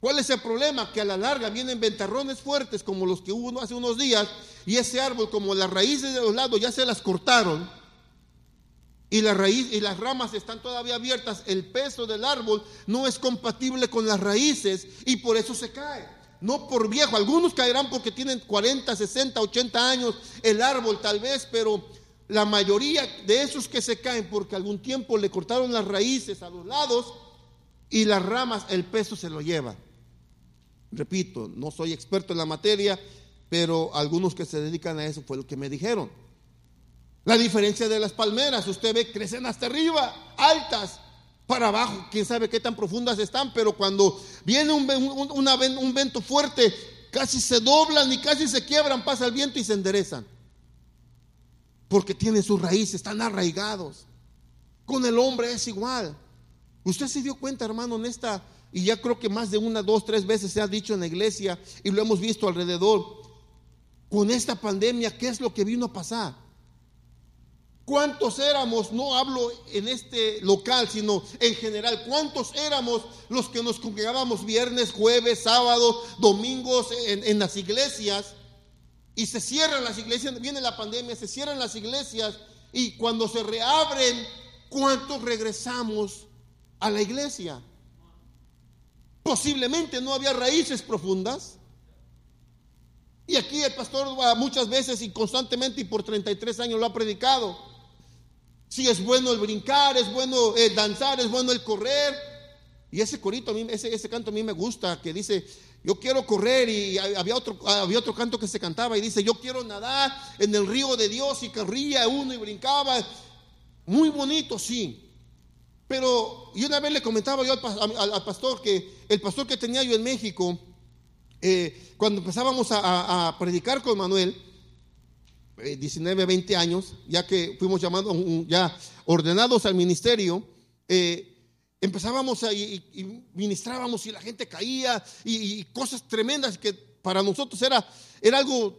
¿Cuál es el problema? Que a la larga vienen ventarrones fuertes como los que hubo hace unos días y ese árbol, como las raíces de los lados ya se las cortaron y, la raíz, y las ramas están todavía abiertas, el peso del árbol no es compatible con las raíces y por eso se cae. No por viejo, algunos caerán porque tienen 40, 60, 80 años el árbol tal vez, pero la mayoría de esos que se caen porque algún tiempo le cortaron las raíces a los lados y las ramas, el peso se lo lleva. Repito, no soy experto en la materia, pero algunos que se dedican a eso fue lo que me dijeron. La diferencia de las palmeras, usted ve, crecen hasta arriba, altas, para abajo, quién sabe qué tan profundas están, pero cuando viene un, un, vento fuerte, casi se doblan y casi se quiebran, pasa el viento y se enderezan. Porque tienen sus raíces, están arraigados. Con el hombre es igual. Usted se dio cuenta, hermano, en esta y ya creo que más de una, dos, tres veces se ha dicho en la iglesia y lo hemos visto alrededor. Con esta pandemia, ¿qué es lo que vino a pasar? ¿Cuántos éramos? No hablo en este local, sino en general. ¿Cuántos éramos los que nos congregábamos viernes, jueves, sábado, domingos en, en las iglesias? Y se cierran las iglesias, viene la pandemia, se cierran las iglesias y cuando se reabren, ¿cuántos regresamos a la iglesia? Posiblemente no había raíces profundas. Y aquí el pastor muchas veces y constantemente y por 33 años lo ha predicado. Si es bueno el brincar, es bueno el danzar, es bueno el correr. Y ese corito, a mí, ese, ese canto a mí me gusta, que dice, yo quiero correr y había otro, había otro canto que se cantaba y dice, yo quiero nadar en el río de Dios y corría uno y brincaba. Muy bonito, sí. Pero y una vez le comentaba yo al, pastor que el pastor que tenía yo en México, eh, cuando empezábamos a, predicar con Manuel, 19, eh, 20 años, ya que fuimos llamados, ya ordenados al ministerio, eh, empezábamos a, y, ministrábamos y la gente caía y, cosas tremendas que para nosotros era, era algo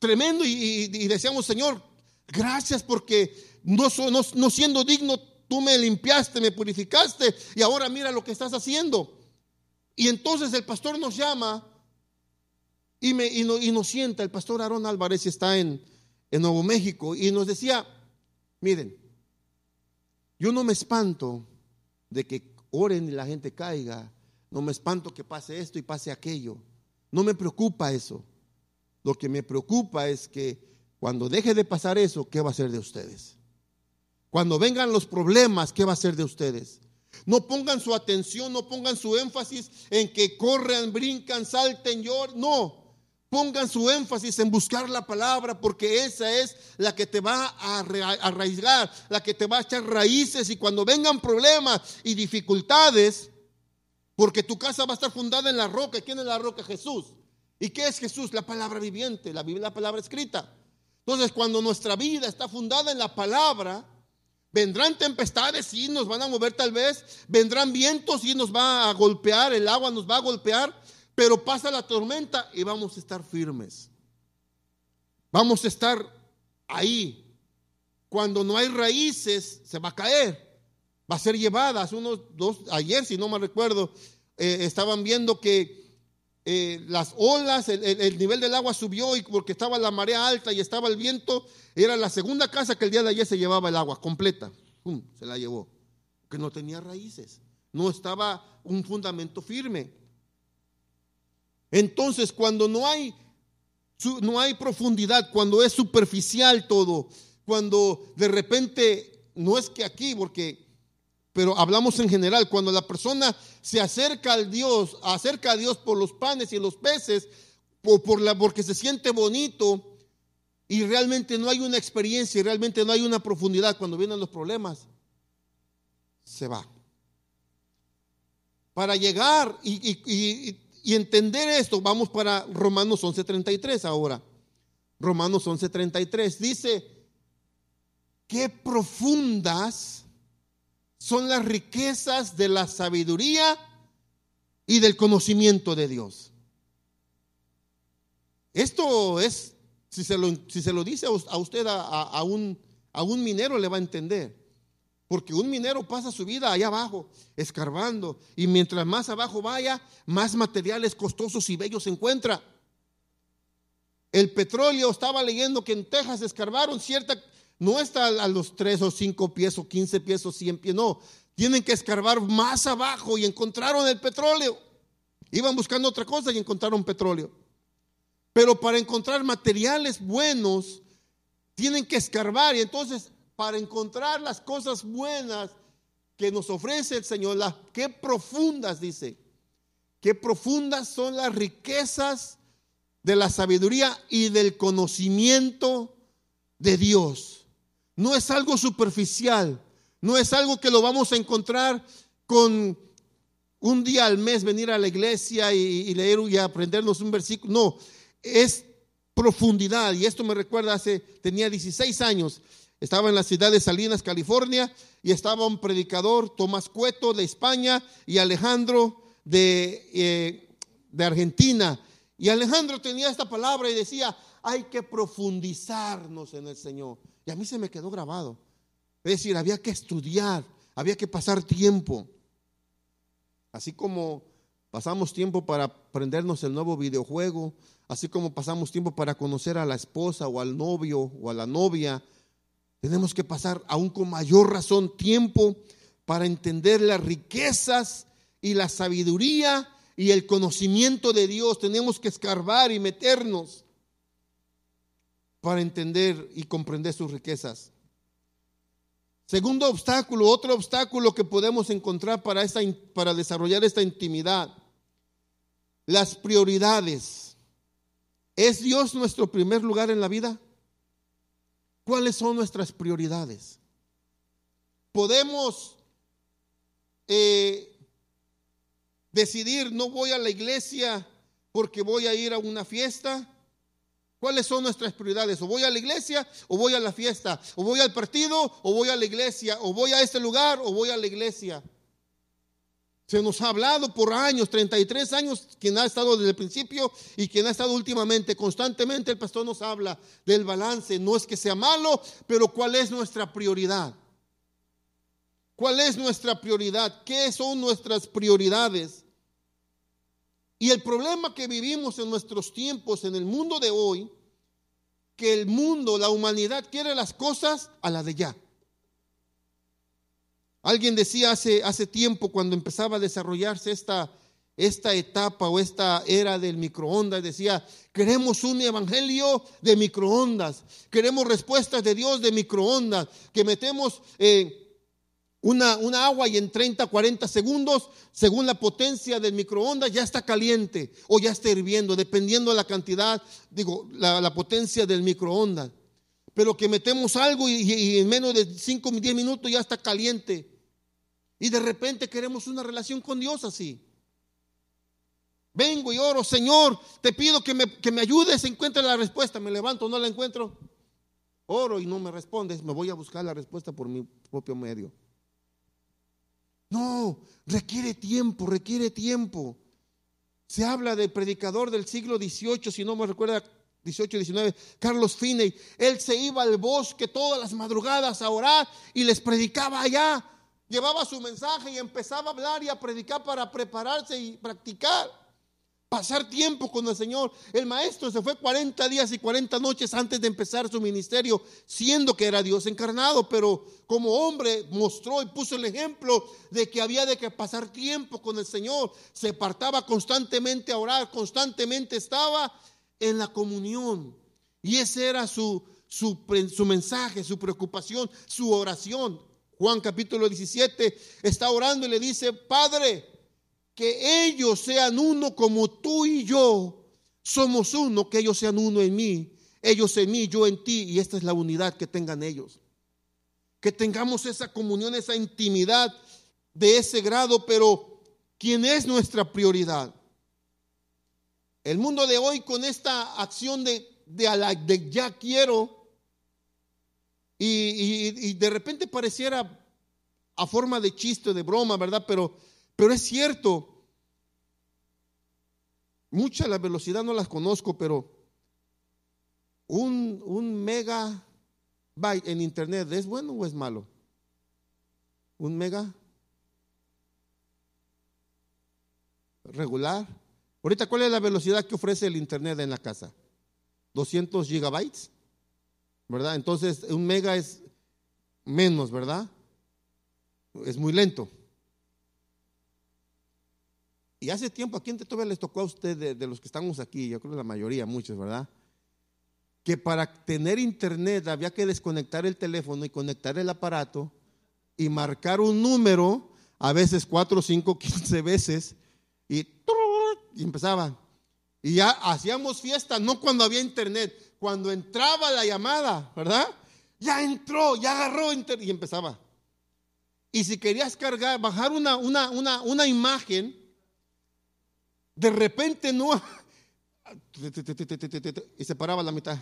tremendo y, decíamos, Señor, gracias porque no, no, no siendo digno, tú me limpiaste, me purificaste y ahora mira lo que estás haciendo. Y entonces el pastor nos llama y, me, y, nos sienta, el pastor Aarón Álvarez está en, en Nuevo México, y nos decía, miren, yo no me espanto de que oren y la gente caiga, no me espanto que pase esto y pase aquello, no me preocupa eso. Lo que me preocupa es que cuando deje de pasar eso, ¿qué va a ser de ustedes? Cuando vengan los problemas, ¿qué va a ser de ustedes? No pongan su atención, no pongan su énfasis en que corran, brincan, salten, lloren. No, Pongan su énfasis en buscar la palabra porque esa es la que te va a arraigar, la que te va a echar raíces y cuando vengan problemas y dificultades, porque tu casa va a estar fundada en la roca. ¿Quién es la roca? Jesús. ¿Y qué es Jesús? La palabra viviente, la la palabra escrita. Entonces, cuando nuestra vida está fundada en la palabra, vendrán tempestades y nos van a mover tal vez, vendrán vientos y nos va a golpear, el agua nos va a golpear, pero pasa la tormenta y vamos a estar firmes. Vamos a estar ahí. Cuando no hay raíces, se va a caer. Va a ser llevada. Hace unos dos, ayer, si no me recuerdo, eh, estaban viendo que eh, las olas, el, nivel del agua subió y porque estaba la marea alta y estaba el viento, era la segunda casa que el día de ayer se llevaba el agua completa. se la llevó. Que no tenía raíces. No estaba un fundamento firme. Entonces, cuando no hay, no hay profundidad, cuando es superficial todo, cuando de repente, no es que aquí, porque, pero hablamos en general, cuando la persona se acerca al Dios, acerca a Dios por los panes y los peces, o por la, porque se siente bonito, y realmente no hay una experiencia, y realmente no hay una profundidad cuando vienen los problemas, se va. Para llegar y y entender esto, vamos para Romanos 11:33 ahora. Romanos 11:33 dice, qué profundas son las riquezas de la sabiduría y del conocimiento de Dios. Esto es, si se lo, si se lo dice a usted, a, un, a un minero le va a entender. Porque un minero pasa su vida allá abajo, escarbando, y mientras más abajo vaya, más materiales costosos y bellos encuentra. El petróleo, estaba leyendo que en Texas escarbaron cierta, no está a los 3 o 5 pies o 15 pies o 100 pies, no, tienen que escarbar más abajo y encontraron el petróleo. Iban buscando otra cosa y encontraron petróleo. Pero para encontrar materiales buenos, tienen que escarbar y entonces para encontrar las cosas buenas que nos ofrece el Señor, las qué profundas dice, qué profundas son las riquezas de la sabiduría y del conocimiento de Dios. No es algo superficial, no es algo que lo vamos a encontrar con un día al mes venir a la iglesia y, leer y aprendernos un versículo. No, es profundidad. Y esto me recuerda hace, tenía 16 años estaba en la ciudad de Salinas, California, y estaba un predicador, Tomás Cueto de España y Alejandro de, eh, de Argentina. Y Alejandro tenía esta palabra y decía, hay que profundizarnos en el Señor. Y a mí se me quedó grabado. Es decir, había que estudiar, había que pasar tiempo. Así como pasamos tiempo para aprendernos el nuevo videojuego, así como pasamos tiempo para conocer a la esposa o al novio o a la novia, tenemos que pasar aún con mayor razón tiempo para entender las riquezas y la sabiduría y el conocimiento de Dios. Tenemos que escarbar y meternos para entender y comprender sus riquezas. Segundo obstáculo, otro obstáculo que podemos encontrar para, esta, para desarrollar esta intimidad, las prioridades. ¿Es Dios nuestro primer lugar en la vida? ¿Cuáles son nuestras prioridades? Podemos eh, decidir, no voy a la iglesia porque voy a ir a una fiesta, ¿Cuáles son nuestras prioridades? O voy a la iglesia o voy a la fiesta, o voy al partido o voy a la iglesia, o voy a este lugar o voy a la iglesia. Se nos ha hablado por años, 33 años, quien ha estado desde el principio y quien ha estado últimamente, constantemente el pastor nos habla del balance. No es que sea malo, pero ¿cuál es nuestra prioridad? ¿Cuál es nuestra prioridad? ¿Qué son nuestras prioridades? Y el problema que vivimos en nuestros tiempos, en el mundo de hoy, que el mundo, la humanidad quiere las cosas a la de ya. Alguien decía hace, hace tiempo, cuando empezaba a desarrollarse esta, esta etapa o esta era del microondas, decía, queremos un evangelio de microondas, queremos respuestas de Dios de microondas, que metemos... Eh, una, agua y en 30, 40 segundos, según la potencia del microondas, ya está caliente o ya está hirviendo, dependiendo de la cantidad, digo, la, potencia del microondas. Pero que metemos algo y, y en menos de 5, 10 minutos ya está caliente. Y de repente queremos una relación con Dios así. Vengo y oro, Señor, te pido que me, que me ayudes, encuentre la respuesta. Me levanto, no la encuentro. Oro y no me respondes, me voy a buscar la respuesta por mi propio medio. No, requiere tiempo, requiere tiempo. Se habla del predicador del siglo XVIII, si no me recuerda, 18, 19, Carlos Finney. Él se iba al bosque todas las madrugadas a orar y les predicaba allá. Llevaba su mensaje y empezaba a hablar y a predicar para prepararse y practicar pasar tiempo con el Señor. El maestro se fue 40 días y 40 noches antes de empezar su ministerio, siendo que era Dios encarnado, pero como hombre mostró y puso el ejemplo de que había de que pasar tiempo con el Señor. Se apartaba constantemente a orar, constantemente estaba en la comunión. Y ese era su, su, su mensaje, su preocupación, su oración. Juan capítulo 17 está orando y le dice, Padre, que ellos sean uno como tú y yo somos uno, que ellos sean uno en mí, ellos en mí, yo en ti, y esta es la unidad que tengan ellos. Que tengamos esa comunión, esa intimidad de ese grado, pero ¿quién es nuestra prioridad? El mundo de hoy con esta acción de, de, ya quiero, y, y, de repente pareciera a forma de chiste, de broma, ¿verdad? Pero pero es cierto, mucha la velocidad no las conozco, pero un, un mega byte en internet, ¿es bueno o es malo? ¿Un mega? ¿Regular? Ahorita, ¿cuál es la velocidad que ofrece el internet en la casa? 200 gigabytes, ¿verdad? Entonces, un mega es menos, ¿verdad? Es muy lento. Y hace tiempo, ¿a quién todavía les tocó a usted de, los que estamos aquí? Yo creo que la mayoría, muchos, ¿verdad? Que para tener internet había que desconectar el teléfono y conectar el aparato y marcar un número, a veces 4, 5, 15 veces, y, y empezaba. Y ya hacíamos fiesta, no cuando había internet, cuando entraba la llamada, ¿verdad? Ya entró, ya agarró y empezaba. Y si querías cargar, bajar una, una, una, una imagen, de repente no. [LAUGHS] Y se paraba la mitad.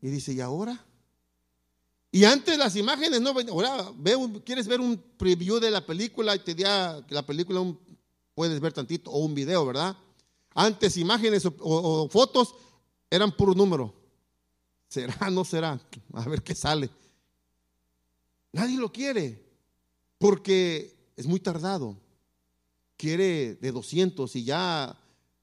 Y dice, ¿y ahora? Y antes las imágenes no ahora quieres ver un preview de la película y te da la película puedes ver tantito o un video, ¿verdad? Antes imágenes o, o fotos eran puro número. ¿Será? ¿No será? [LAUGHS] A ver qué sale. Nadie lo quiere porque es muy tardado quiere de 200 y ya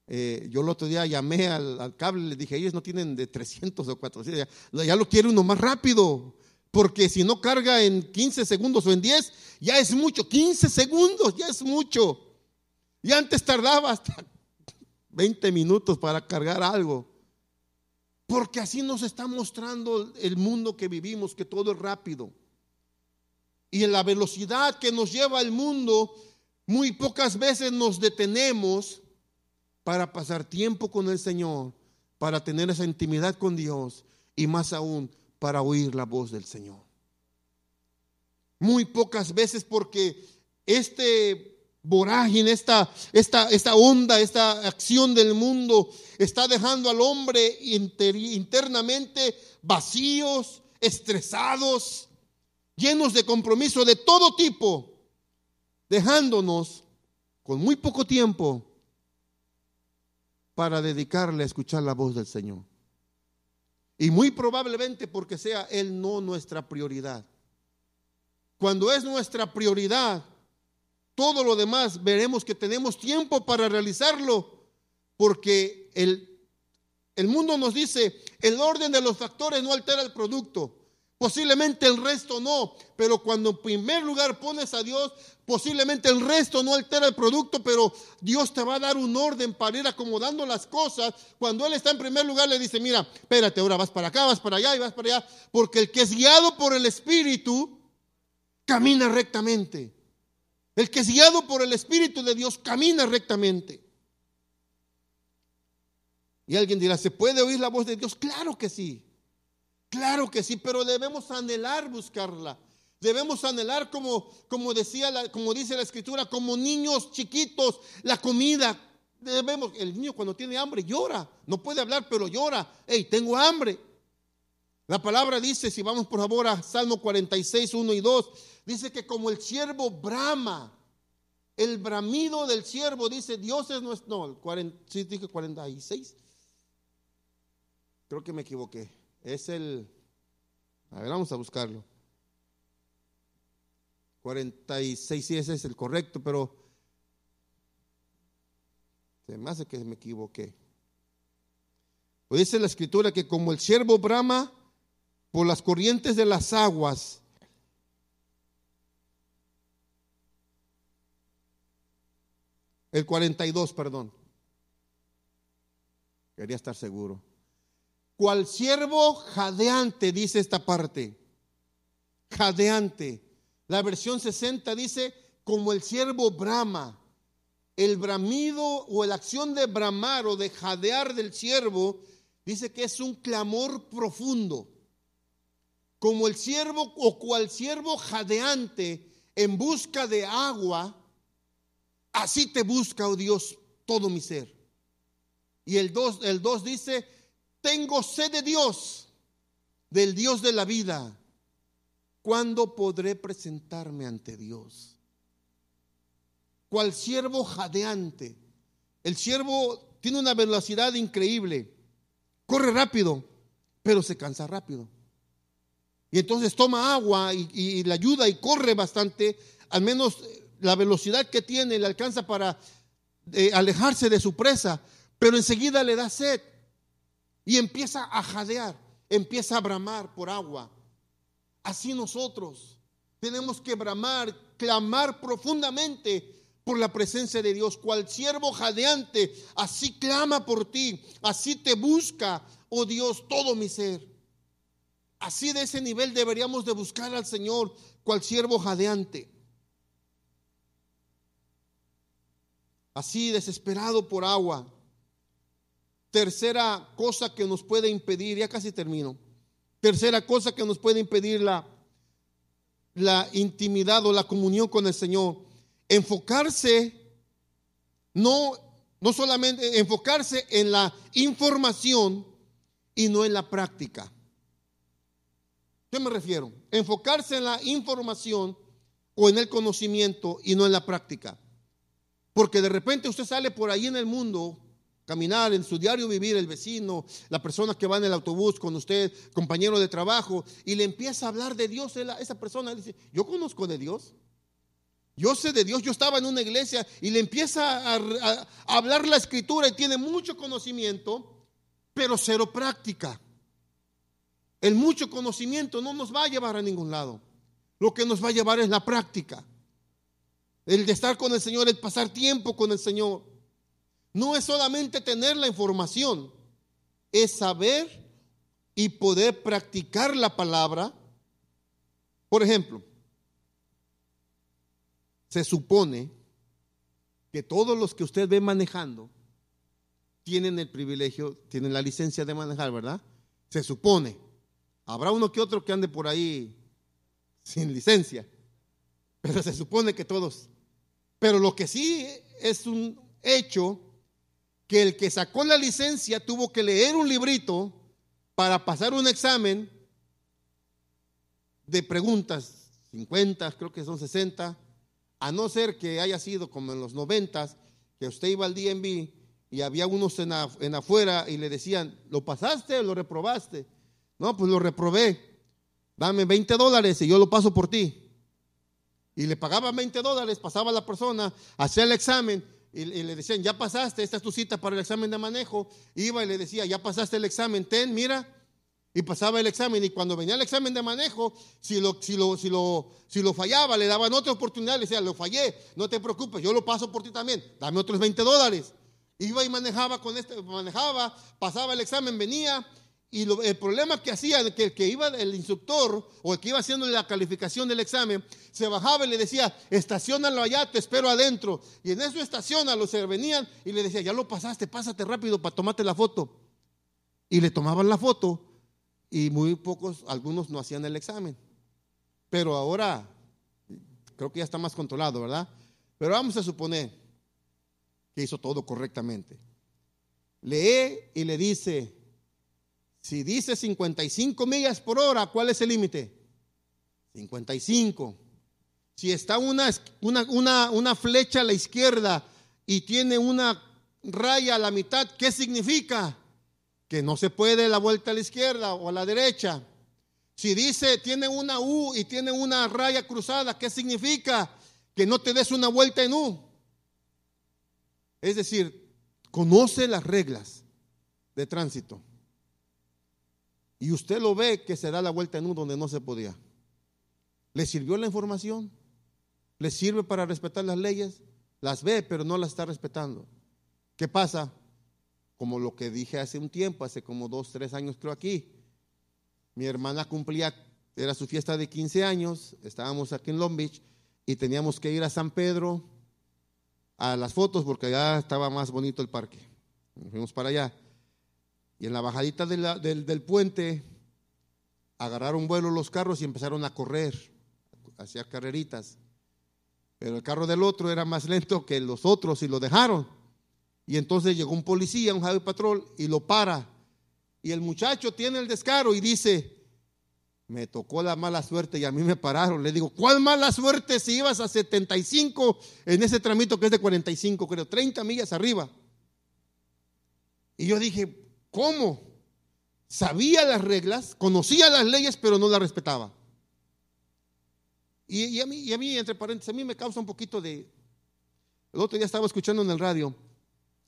eh, yo el otro día llamé al, cable, le dije, ellos no tienen de 300 o 400, ya, ya, lo quiere uno más rápido, porque si no carga en 15 segundos o en 10, ya es mucho, 15 segundos ya es mucho. Y antes tardaba hasta [LAUGHS] 20 minutos para cargar algo. Porque así nos está mostrando el mundo que vivimos, que todo es rápido. Y en la velocidad que nos lleva el mundo, muy pocas veces nos detenemos para pasar tiempo con el Señor, para tener esa intimidad con Dios y más aún para oír la voz del Señor. Muy pocas veces porque este vorágine, esta, esta, esta onda, esta acción del mundo está dejando al hombre internamente vacíos, estresados, llenos de compromiso de todo tipo, dejándonos con muy poco tiempo para dedicarle a escuchar la voz del Señor. Y muy probablemente porque sea Él no nuestra prioridad. Cuando es nuestra prioridad, todo lo demás veremos que tenemos tiempo para realizarlo, porque el, el mundo nos dice, el orden de los factores no altera el producto. Posiblemente el resto no, pero cuando en primer lugar pones a Dios, posiblemente el resto no altera el producto, pero Dios te va a dar un orden para ir acomodando las cosas. Cuando Él está en primer lugar, le dice, mira, espérate, ahora vas para acá, vas para allá y vas para allá, porque el que es guiado por el Espíritu, camina rectamente. El que es guiado por el Espíritu de Dios, camina rectamente. Y alguien dirá, ¿se puede oír la voz de Dios? Claro que sí. Claro que sí, pero debemos anhelar buscarla. Debemos anhelar como, como decía la, como dice la escritura, como niños chiquitos, la comida. Debemos, el niño cuando tiene hambre llora, no puede hablar, pero llora. Hey, tengo hambre. La palabra dice, si vamos por favor a Salmo 46, 1 y 2, dice que como el siervo brama, el bramido del siervo, dice, Dios es nuestro, no, 40, sí dije 46. Creo que me equivoqué. Es el, a ver, vamos a buscarlo. 46, sí, ese es el correcto, pero se me hace que me equivoqué. Pues dice la escritura que como el siervo brama por las corrientes de las aguas, el 42, perdón. Quería estar seguro cual siervo jadeante, dice esta parte. Jadeante. La versión 60 dice, como el siervo brama. El bramido o la acción de bramar o de jadear del siervo, dice que es un clamor profundo. Como el siervo o cual siervo jadeante en busca de agua, así te busca, oh Dios, todo mi ser. Y el 2 el dos dice, tengo sed de Dios, del Dios de la vida. ¿Cuándo podré presentarme ante Dios? Cual siervo jadeante. El siervo tiene una velocidad increíble. Corre rápido, pero se cansa rápido. Y entonces toma agua y, le ayuda y corre bastante. Al menos la velocidad que tiene le alcanza para eh, alejarse de su presa. Pero enseguida le da sed y empieza a jadear, empieza a bramar por agua. Así nosotros tenemos que bramar, clamar profundamente por la presencia de Dios. Cual siervo jadeante, así clama por ti, así te busca, oh Dios, todo mi ser. Así de ese nivel deberíamos de buscar al Señor, cual siervo jadeante. Así desesperado por agua. Tercera cosa que nos puede impedir, ya casi termino. Tercera cosa que nos puede impedir la, la intimidad o la comunión con el Señor. Enfocarse, no, no solamente enfocarse en la información y no en la práctica. ¿Qué me refiero? Enfocarse en la información o en el conocimiento y no en la práctica. Porque de repente usted sale por ahí en el mundo caminar en su diario vivir el vecino, la persona que va en el autobús con usted, compañero de trabajo, y le empieza a hablar de Dios, esa persona dice, yo conozco de Dios. Yo sé de Dios, yo estaba en una iglesia y le empieza a, hablar la escritura y tiene mucho conocimiento, pero cero práctica. El mucho conocimiento no nos va a llevar a ningún lado. Lo que nos va a llevar es la práctica. El de estar con el Señor, el pasar tiempo con el Señor. No es solamente tener la información, es saber y poder practicar la palabra. Por ejemplo, se supone que todos los que usted ve manejando tienen el privilegio, tienen la licencia de manejar, ¿verdad? Se supone. Habrá uno que otro que ande por ahí sin licencia, pero se supone que todos Pero lo que sí es un hecho que el que sacó la licencia tuvo que leer un librito para pasar un examen de preguntas, 50, creo que son 60, a no ser que haya sido como en los 90, que usted iba al DMV y había unos en, afuera y le decían, ¿lo pasaste o lo reprobaste? No, pues lo reprobé. Dame 20 dólares y yo lo paso por ti. Y le pagaban 20 dólares, pasaba la persona, hacía el examen y, le decían, ya pasaste, esta es tu cita para el examen de manejo. Iba y le decía, ya pasaste el examen, ten, mira. Y pasaba el examen y cuando venía el examen de manejo, si lo, si lo, si lo, si lo fallaba, le daban otra oportunidad, le decía, lo fallé, no te preocupes, yo lo paso por ti también, dame otros 20 dólares. Iba y manejaba con este, manejaba, pasaba el examen, venía, y el problema que hacía, que el que iba, el instructor o el que iba haciendo la calificación del examen, se bajaba y le decía, estacionalo allá, te espero adentro. Y en eso estacionalo, se venían y le decía, ya lo pasaste, pásate rápido para tomarte la foto. Y le tomaban la foto y muy pocos, algunos no hacían el examen. Pero ahora, creo que ya está más controlado, ¿verdad? Pero vamos a suponer que hizo todo correctamente. Lee y le dice, si dice 55 millas por hora, ¿cuál es el límite? 55. Si está una, una, una, flecha a la izquierda y tiene una raya a la mitad, ¿qué significa? Que no se puede la vuelta a la izquierda o a la derecha. Si dice tiene una U y tiene una raya cruzada, ¿qué significa? Que no te des una vuelta en U. Es decir, conoce las reglas de tránsito. Y usted lo ve que se da la vuelta en un donde no se podía. ¿Le sirvió la información? ¿Le sirve para respetar las leyes? Las ve, pero no las está respetando. ¿Qué pasa? Como lo que dije hace un tiempo, hace como dos, tres años creo aquí. Mi hermana cumplía, era su fiesta de 15 años, estábamos aquí en Long Beach y teníamos que ir a San Pedro a las fotos porque allá estaba más bonito el parque. Fuimos para allá. Y en la bajadita del, del puente agarraron vuelo los carros y empezaron a correr, hacía carreritas. Pero el carro del otro era más lento que los otros y lo dejaron. Y entonces llegó un policía, un Javi Patrol, y lo para. Y el muchacho tiene el descaro y dice, me tocó la mala suerte y a mí me pararon. Le digo, ¿cuál mala suerte si ibas a 75 en ese tramito que es de 45, creo, 30 millas arriba? Y yo dije, ¿Cómo? Sabía las reglas, conocía las leyes, pero no las respetaba. Y, a mí, a mí, entre paréntesis, a mí me causa un poquito de... El otro día estaba escuchando en el radio,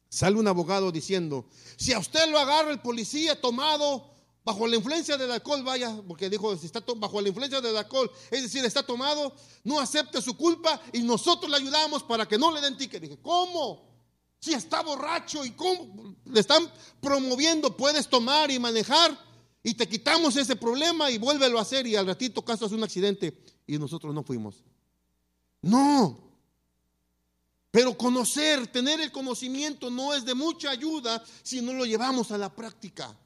sale un abogado diciendo, si a usted lo agarra el policía tomado bajo la influencia del alcohol, vaya, porque dijo, si está bajo la influencia del alcohol, es decir, está tomado, no acepte su culpa y nosotros le ayudamos para que no le den ticket. Dije, ¿cómo? Si está borracho y cómo le están promoviendo, puedes tomar y manejar y te quitamos ese problema y vuélvelo a hacer y al ratito caso un accidente y nosotros no fuimos. No. Pero conocer, tener el conocimiento no es de mucha ayuda si no lo llevamos a la práctica.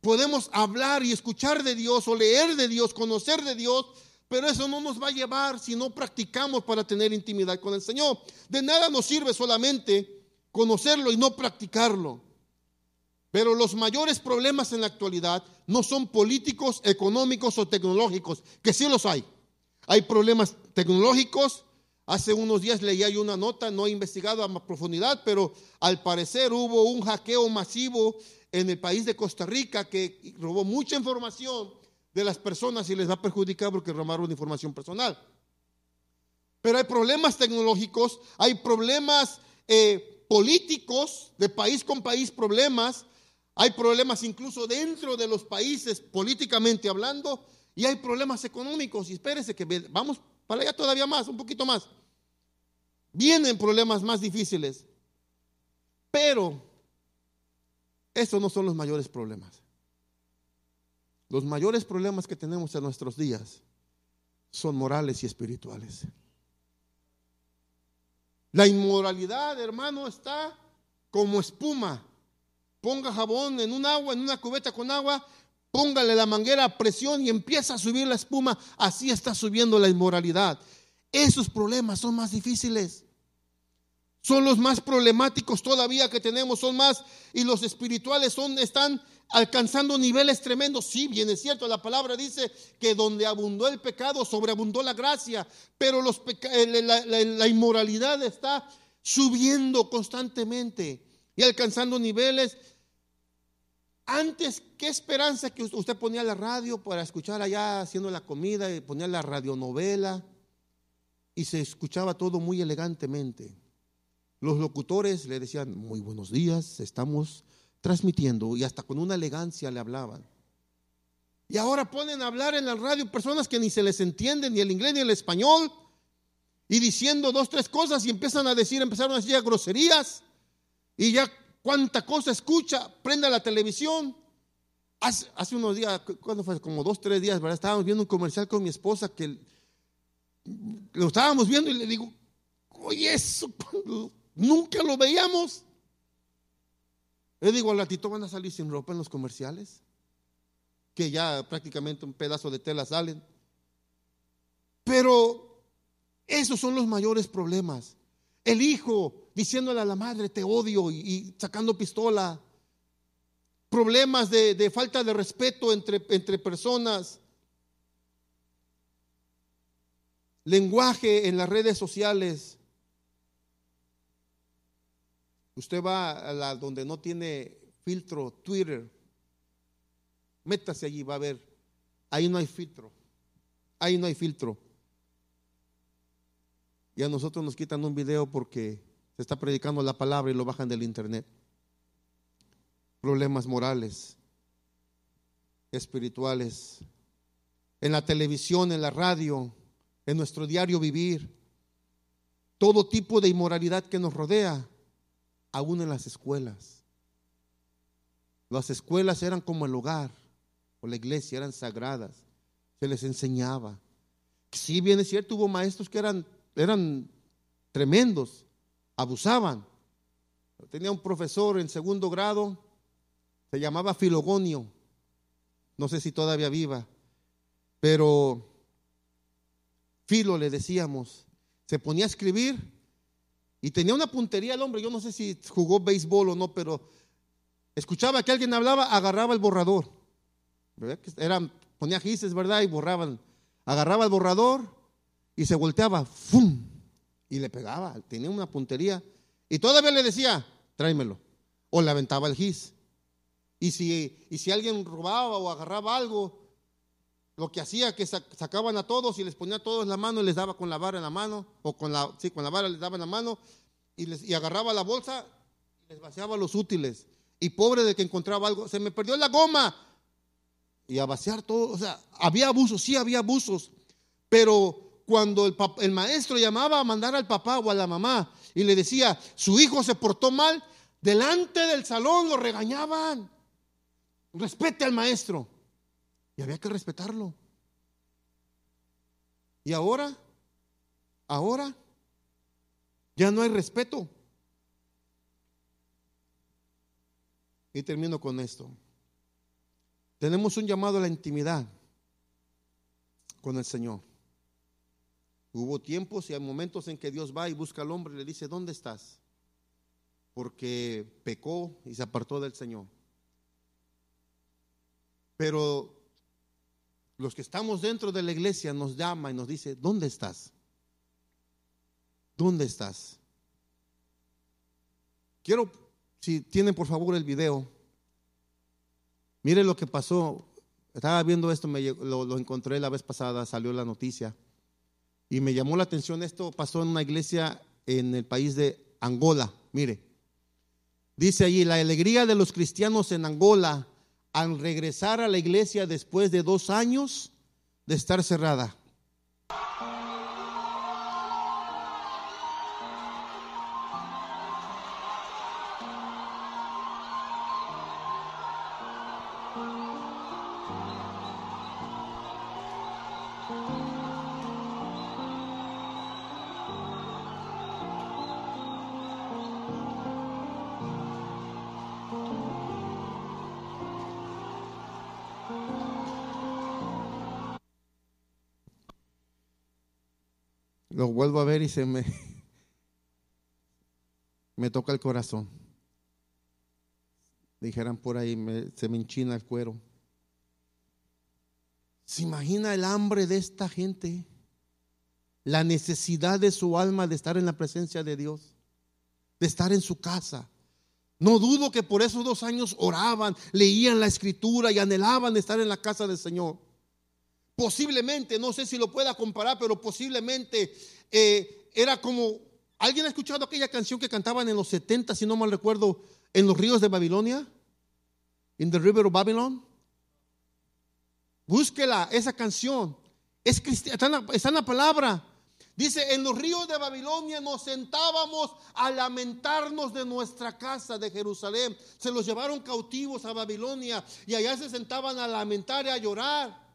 Podemos hablar y escuchar de Dios o leer de Dios, conocer de Dios, pero eso no nos va a llevar si no practicamos para tener intimidad con el Señor. De nada nos sirve solamente conocerlo y no practicarlo. Pero los mayores problemas en la actualidad no son políticos, económicos o tecnológicos, que sí los hay. Hay problemas tecnológicos. Hace unos días leí ahí una nota, no he investigado a profundidad, pero al parecer hubo un hackeo masivo en el país de Costa Rica que robó mucha información de las personas y les va a perjudicar porque robaron información personal. Pero hay problemas tecnológicos, hay problemas eh, políticos de país con país problemas, hay problemas incluso dentro de los países políticamente hablando y hay problemas económicos. Y espérese que vamos para allá todavía más, un poquito más. Vienen problemas más difíciles, pero estos no son los mayores problemas. Los mayores problemas que tenemos en nuestros días son morales y espirituales. La inmoralidad, hermano, está como espuma. Ponga jabón en un agua, en una cubeta con agua, póngale la manguera a presión y empieza a subir la espuma. Así está subiendo la inmoralidad. Esos problemas son más difíciles. son los más problemáticos todavía que tenemos, son más, y los espirituales son, están alcanzando niveles tremendos. Sí, bien es cierto, la palabra dice que donde abundó el pecado, sobreabundó la gracia, pero los la inmoralidad está subiendo constantemente y alcanzando niveles. Antes, qué esperanza que usted ponía la radio para escuchar allá haciendo la comida y ponía la radionovela y se escuchaba todo muy elegantemente. Los locutores le decían, muy buenos días, estamos transmitiendo y hasta con una elegancia le hablaban. Y ahora ponen a hablar en la radio personas que ni se les entiende ni el inglés ni el español y diciendo dos, tres cosas y empiezan a decir, empezaron a decir groserías y ya cuánta cosa escucha, prende la televisión. Hace, hace unos días, ¿cuándo fue? Como dos, tres días, ¿verdad? Estábamos viendo un comercial con mi esposa que lo estábamos viendo y le digo, oye, eso nunca lo veíamos. Le digo, al ratito van a salir sin ropa en los comerciales, que ya prácticamente un pedazo de tela salen. Pero esos son los mayores problemas. El hijo diciéndole a la madre, te odio y, sacando pistola. Problemas de, de, falta de respeto entre, entre personas. Lenguaje en las redes sociales. Usted va a la donde no tiene filtro, Twitter. Métase allí, va a ver. Ahí no hay filtro. Ahí no hay filtro. Y a nosotros nos quitan un video porque se está predicando la palabra y lo bajan del internet. Problemas morales, espirituales, en la televisión, en la radio, en nuestro diario vivir, todo tipo de inmoralidad que nos rodea, aún en las escuelas. Las escuelas eran como el hogar o la iglesia, eran sagradas, se les enseñaba. Si bien es cierto, hubo maestros que eran eran tremendos, abusaban. Tenía un profesor en segundo grado, se llamaba Filogonio, no sé si todavía viva, pero Filo le decíamos, se ponía a escribir y tenía una puntería el hombre, yo no sé si jugó béisbol o no, pero escuchaba que alguien hablaba, agarraba el borrador. Eran, ponía gises, ¿verdad? Y borraban. Agarraba el borrador y se volteaba, ¡fum! Y le pegaba, tenía una puntería. Y todavía le decía, tráemelo. O le aventaba el gis. Y si, y si alguien robaba o agarraba algo, lo que hacía que sacaban a todos y les ponía a todos la mano y les daba con la vara en la mano, o con la, sí, con la vara les daba en la mano, y, les, y agarraba la bolsa y les vaciaba los útiles. Y pobre de que encontraba algo, se me perdió la goma. Y a vaciar todo, o sea, había abusos, sí había abusos, pero cuando el, maestro llamaba a mandar al papá o a la mamá y le decía, su hijo se portó mal, delante del salón lo regañaban. Respete al maestro. Y había que respetarlo. Y ahora, ahora, ya no hay respeto. Y termino con esto. Tenemos un llamado a la intimidad con el Señor. Hubo tiempos y hay momentos en que Dios va y busca al hombre y le dice, ¿dónde estás? Porque pecó y se apartó del Señor. Pero los que estamos dentro de la iglesia nos llama y nos dice, ¿dónde estás? ¿Dónde estás? Quiero, si tienen por favor el video, mire lo que pasó. Estaba viendo esto, me, lo, lo encontré la vez pasada, salió la noticia. Y me llamó la atención, esto pasó en una iglesia en el país de Angola. Mire, dice allí, la alegría de los cristianos en Angola al regresar a la iglesia después de dos años de estar cerrada. Lo vuelvo a ver y se me... [LAUGHS] me toca el corazón. Dijeran por ahí, se me enchina el cuero. ¿Se imagina el hambre de esta gente? La necesidad de su alma de estar en la presencia de Dios, de estar en su casa. No dudo que por esos dos años oraban, leían la escritura y anhelaban estar en la casa del Señor. Posiblemente, no sé si lo pueda comparar, pero posiblemente eh, era como, ¿alguien ha escuchado aquella canción que cantaban en los 70, si no mal recuerdo, en los ríos de Babilonia? In the River of Babylon. Búsquela, esa canción. Es está está en la palabra. Dice, en los ríos de Babilonia nos sentábamos a lamentarnos de nuestra casa de Jerusalén. Se los llevaron cautivos a Babilonia y allá se sentaban a lamentar y a llorar.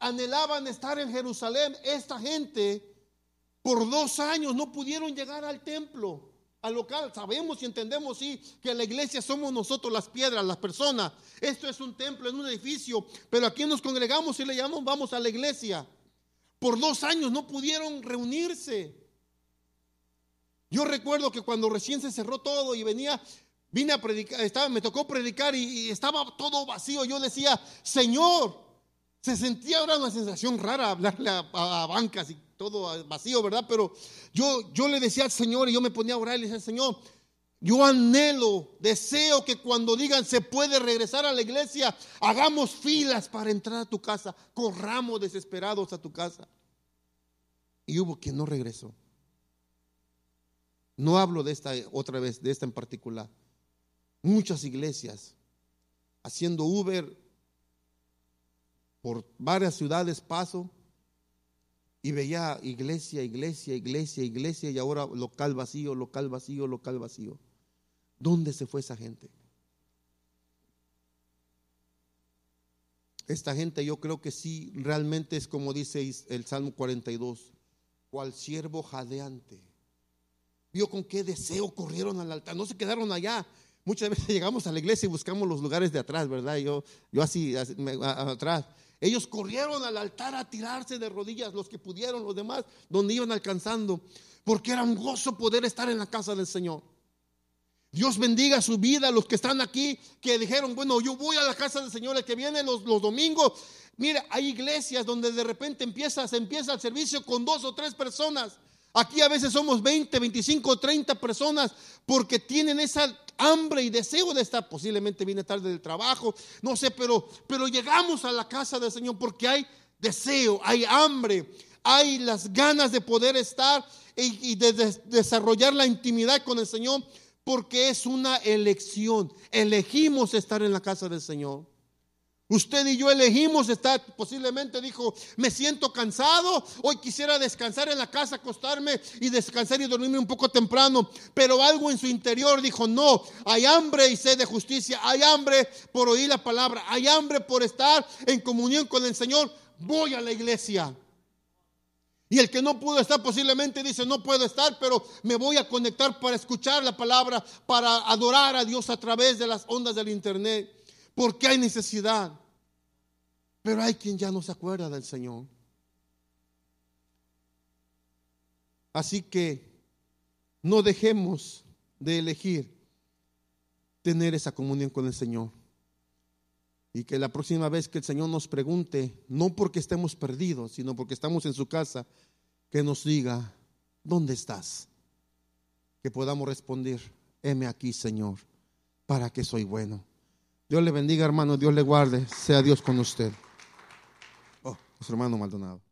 Anhelaban estar en Jerusalén. Esta gente por dos años no pudieron llegar al templo, al local. Sabemos y entendemos, sí, que la iglesia somos nosotros las piedras, las personas. Esto es un templo, es un edificio, pero aquí nos congregamos y le llamamos, vamos a la iglesia. Por dos años no pudieron reunirse. Yo recuerdo que cuando recién se cerró todo y venía, vine a predicar, estaba, me tocó predicar y, estaba todo vacío. Yo decía, Señor, se sentía ahora una sensación rara hablarle a, bancas y todo vacío, ¿verdad? Pero yo, yo le decía al Señor y yo me ponía a orar y le decía, Señor, yo anhelo, deseo que cuando digan se puede regresar a la iglesia, hagamos filas para entrar a tu casa, corramos desesperados a tu casa. Y hubo quien no regresó. No hablo de esta otra vez, de esta en particular. Muchas iglesias haciendo Uber por varias ciudades paso y veía iglesia, iglesia, iglesia, iglesia y ahora local vacío, local vacío, local vacío. ¿Dónde se fue esa gente? Esta gente yo creo que sí, realmente es como dice el Salmo 42, cual siervo jadeante. Vio con qué deseo corrieron al altar, no se quedaron allá. Muchas veces [LAUGHS] llegamos a la iglesia y buscamos los lugares de atrás, ¿verdad? Yo, yo así, atrás. Ellos corrieron al altar a tirarse de rodillas, los que pudieron, los demás, donde iban alcanzando, porque era un gozo poder estar en la casa del Señor. Dios bendiga su vida, los que están aquí, que dijeron, bueno, yo voy a la casa del Señor el que viene los, los domingos. Mira, hay iglesias donde de repente empieza, se empieza el servicio con dos o tres personas. Aquí a veces somos 20, 25, 30 personas porque tienen esa hambre y deseo de estar. Posiblemente viene tarde del trabajo, no sé, pero, pero llegamos a la casa del Señor porque hay deseo, hay hambre, hay las ganas de poder estar y, de desarrollar la intimidad con el Señor porque es una elección. Elegimos estar en la casa del Señor. Usted y yo elegimos estar, posiblemente dijo, me siento cansado, hoy quisiera descansar en la casa, acostarme y descansar y dormirme un poco temprano, pero algo en su interior dijo, no, hay hambre y sed de justicia, hay hambre por oír la palabra, hay hambre por estar en comunión con el Señor, voy a la iglesia. Y el que no pudo estar posiblemente dice, no puedo estar, pero me voy a conectar para escuchar la palabra, para adorar a Dios a través de las ondas del Internet, porque hay necesidad. Pero hay quien ya no se acuerda del Señor. Así que no dejemos de elegir tener esa comunión con el Señor. Y que la próxima vez que el Señor nos pregunte, no porque estemos perdidos, sino porque estamos en su casa, que nos diga, ¿dónde estás? Que podamos responder, heme aquí, Señor, para que soy bueno. Dios le bendiga, hermano, Dios le guarde, sea Dios con usted. Nuestro hermano Maldonado.